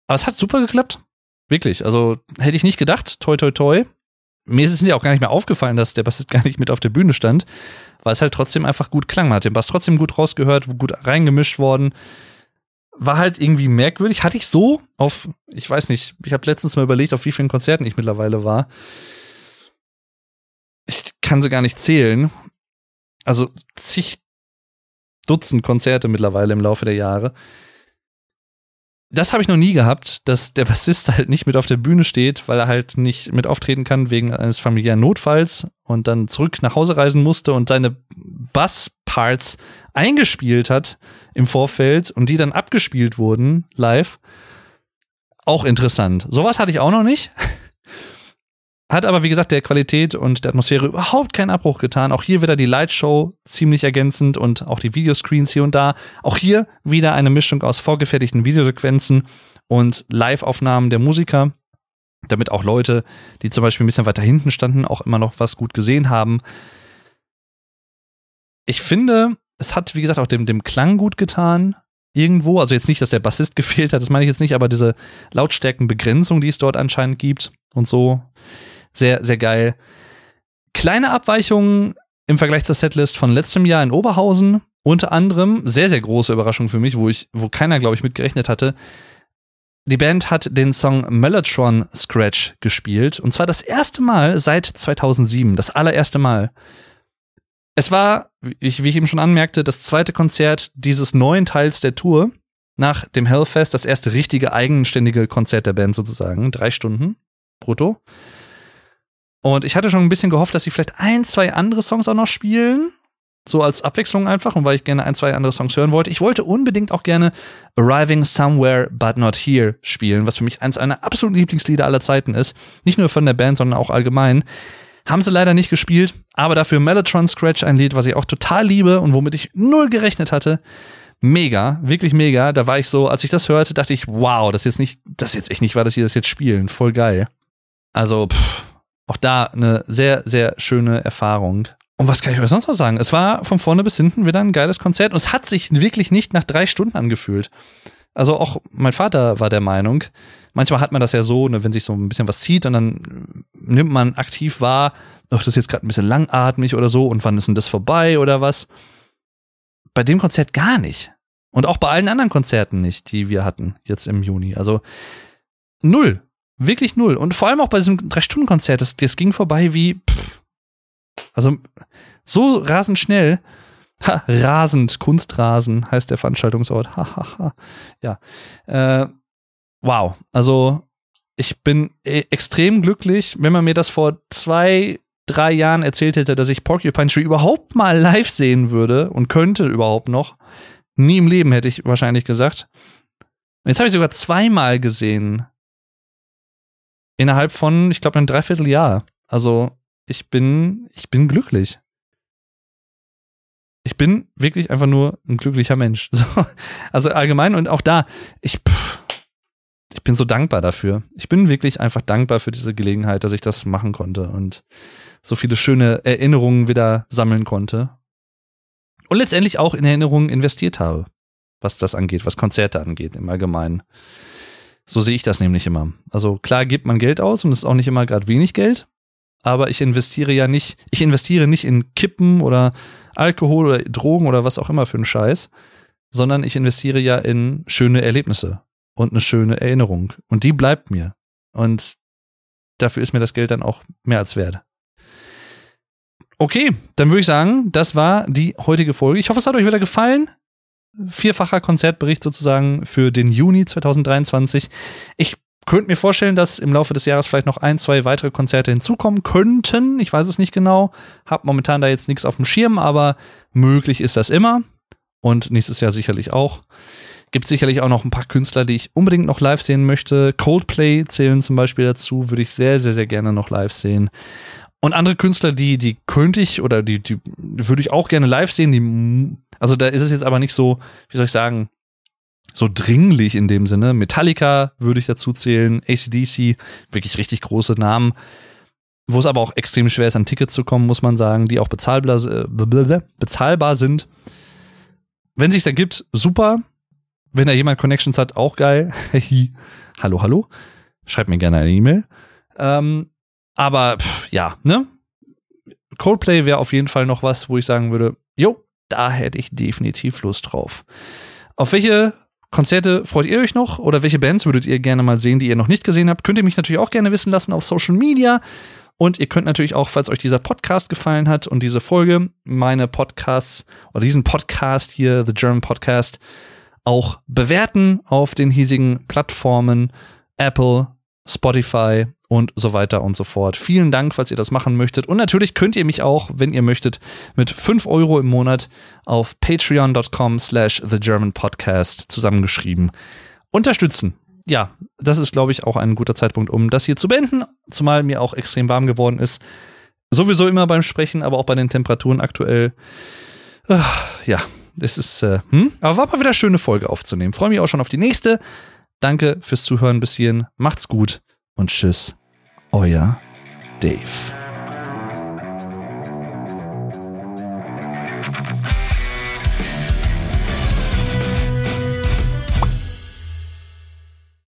Aber es hat super geklappt. Wirklich. Also hätte ich nicht gedacht. Toi, toi, toi. Mir ist es ja auch gar nicht mehr aufgefallen, dass der Bassist gar nicht mit auf der Bühne stand, weil es halt trotzdem einfach gut klang. Man hat den Bass trotzdem gut rausgehört, gut reingemischt worden. War halt irgendwie merkwürdig. Hatte ich so auf, ich weiß nicht, ich habe letztens mal überlegt, auf wie vielen Konzerten ich mittlerweile war ich kann sie gar nicht zählen. Also zig Dutzend Konzerte mittlerweile im Laufe der Jahre. Das habe ich noch nie gehabt, dass der Bassist halt nicht mit auf der Bühne steht, weil er halt nicht mit auftreten kann wegen eines familiären Notfalls und dann zurück nach Hause reisen musste und seine Bassparts eingespielt hat im Vorfeld und die dann abgespielt wurden live. Auch interessant. Sowas hatte ich auch noch nicht. Hat aber, wie gesagt, der Qualität und der Atmosphäre überhaupt keinen Abbruch getan. Auch hier wieder die Lightshow ziemlich ergänzend und auch die Videoscreens hier und da. Auch hier wieder eine Mischung aus vorgefertigten Videosequenzen und Live-Aufnahmen der Musiker, damit auch Leute, die zum Beispiel ein bisschen weiter hinten standen, auch immer noch was gut gesehen haben. Ich finde, es hat, wie gesagt, auch dem, dem Klang gut getan. Irgendwo, also jetzt nicht, dass der Bassist gefehlt hat, das meine ich jetzt nicht, aber diese Lautstärkenbegrenzung, die es dort anscheinend gibt und so, sehr, sehr geil. Kleine Abweichungen im Vergleich zur Setlist von letztem Jahr in Oberhausen. Unter anderem, sehr, sehr große Überraschung für mich, wo ich, wo keiner, glaube ich, mitgerechnet hatte. Die Band hat den Song Mellotron Scratch gespielt. Und zwar das erste Mal seit 2007. Das allererste Mal. Es war, wie ich eben schon anmerkte, das zweite Konzert dieses neuen Teils der Tour. Nach dem Hellfest, das erste richtige eigenständige Konzert der Band sozusagen. Drei Stunden brutto. Und ich hatte schon ein bisschen gehofft, dass sie vielleicht ein, zwei andere Songs auch noch spielen. So als Abwechslung einfach und weil ich gerne ein, zwei andere Songs hören wollte. Ich wollte unbedingt auch gerne Arriving Somewhere But Not Here spielen, was für mich eins meiner absoluten Lieblingslieder aller Zeiten ist. Nicht nur von der Band, sondern auch allgemein. Haben sie leider nicht gespielt, aber dafür Mellotron Scratch, ein Lied, was ich auch total liebe und womit ich null gerechnet hatte. Mega, wirklich mega. Da war ich so, als ich das hörte, dachte ich, wow, das ist jetzt nicht, das ist jetzt echt nicht war, dass sie das jetzt spielen. Voll geil. Also, pff, auch da eine sehr, sehr schöne Erfahrung. Und was kann ich euch sonst noch sagen? Es war von vorne bis hinten wieder ein geiles Konzert und es hat sich wirklich nicht nach drei Stunden angefühlt. Also auch mein Vater war der Meinung, manchmal hat man das ja so, ne, wenn sich so ein bisschen was zieht und dann nimmt man aktiv wahr, ach, das ist jetzt gerade ein bisschen langatmig oder so und wann ist denn das vorbei oder was. Bei dem Konzert gar nicht. Und auch bei allen anderen Konzerten nicht, die wir hatten jetzt im Juni. Also null. Wirklich null. Und vor allem auch bei diesem Drei-Stunden-Konzert, das, das ging vorbei wie, pff, also so rasend schnell. Ha, rasend, Kunstrasen heißt der Veranstaltungsort. Ha, ha, ha. Ja. Äh, wow. Also, ich bin e extrem glücklich, wenn man mir das vor zwei, drei Jahren erzählt hätte, dass ich Porcupine Tree überhaupt mal live sehen würde und könnte überhaupt noch. Nie im Leben hätte ich wahrscheinlich gesagt. Jetzt habe ich sogar zweimal gesehen. Innerhalb von, ich glaube, einem Dreivierteljahr. Also, ich bin, ich bin glücklich. Ich bin wirklich einfach nur ein glücklicher Mensch. So, also allgemein und auch da, ich, pff, ich bin so dankbar dafür. Ich bin wirklich einfach dankbar für diese Gelegenheit, dass ich das machen konnte und so viele schöne Erinnerungen wieder sammeln konnte. Und letztendlich auch in Erinnerungen investiert habe, was das angeht, was Konzerte angeht im Allgemeinen. So sehe ich das nämlich immer. Also klar gibt man Geld aus und es ist auch nicht immer gerade wenig Geld, aber ich investiere ja nicht, ich investiere nicht in Kippen oder Alkohol oder Drogen oder was auch immer für einen Scheiß, sondern ich investiere ja in schöne Erlebnisse und eine schöne Erinnerung. Und die bleibt mir. Und dafür ist mir das Geld dann auch mehr als wert. Okay, dann würde ich sagen, das war die heutige Folge. Ich hoffe, es hat euch wieder gefallen. Vierfacher Konzertbericht sozusagen für den Juni 2023. Ich könnte mir vorstellen, dass im Laufe des Jahres vielleicht noch ein, zwei weitere Konzerte hinzukommen könnten. Ich weiß es nicht genau. Hab momentan da jetzt nichts auf dem Schirm, aber möglich ist das immer. Und nächstes Jahr sicherlich auch. Gibt sicherlich auch noch ein paar Künstler, die ich unbedingt noch live sehen möchte. Coldplay zählen zum Beispiel dazu, würde ich sehr, sehr, sehr gerne noch live sehen. Und andere Künstler, die, die könnte ich oder die, die würde ich auch gerne live sehen. Die, also da ist es jetzt aber nicht so, wie soll ich sagen, so dringlich in dem Sinne. Metallica würde ich dazu zählen, ACDC, wirklich richtig große Namen. Wo es aber auch extrem schwer ist, an Tickets zu kommen, muss man sagen, die auch bezahlbar, äh, bezahlbar sind. Wenn sich da gibt, super. Wenn da jemand Connections hat, auch geil. hallo, hallo. Schreibt mir gerne eine E-Mail. Ähm, aber pff, ja, ne? Coldplay wäre auf jeden Fall noch was, wo ich sagen würde, jo, da hätte ich definitiv Lust drauf. Auf welche Konzerte freut ihr euch noch? Oder welche Bands würdet ihr gerne mal sehen, die ihr noch nicht gesehen habt? Könnt ihr mich natürlich auch gerne wissen lassen auf Social Media. Und ihr könnt natürlich auch, falls euch dieser Podcast gefallen hat und diese Folge, meine Podcasts oder diesen Podcast hier, The German Podcast, auch bewerten auf den hiesigen Plattformen Apple, Spotify und so weiter und so fort. Vielen Dank, falls ihr das machen möchtet. Und natürlich könnt ihr mich auch, wenn ihr möchtet, mit 5 Euro im Monat auf patreon.com slash the German Podcast zusammengeschrieben unterstützen. Ja, das ist, glaube ich, auch ein guter Zeitpunkt, um das hier zu beenden, zumal mir auch extrem warm geworden ist. Sowieso immer beim Sprechen, aber auch bei den Temperaturen aktuell. Äh, ja, es ist, äh, hm? aber war mal wieder eine schöne Folge aufzunehmen. Freue mich auch schon auf die nächste. Danke fürs Zuhören bis hierhin. Macht's gut und tschüss. Euer Dave.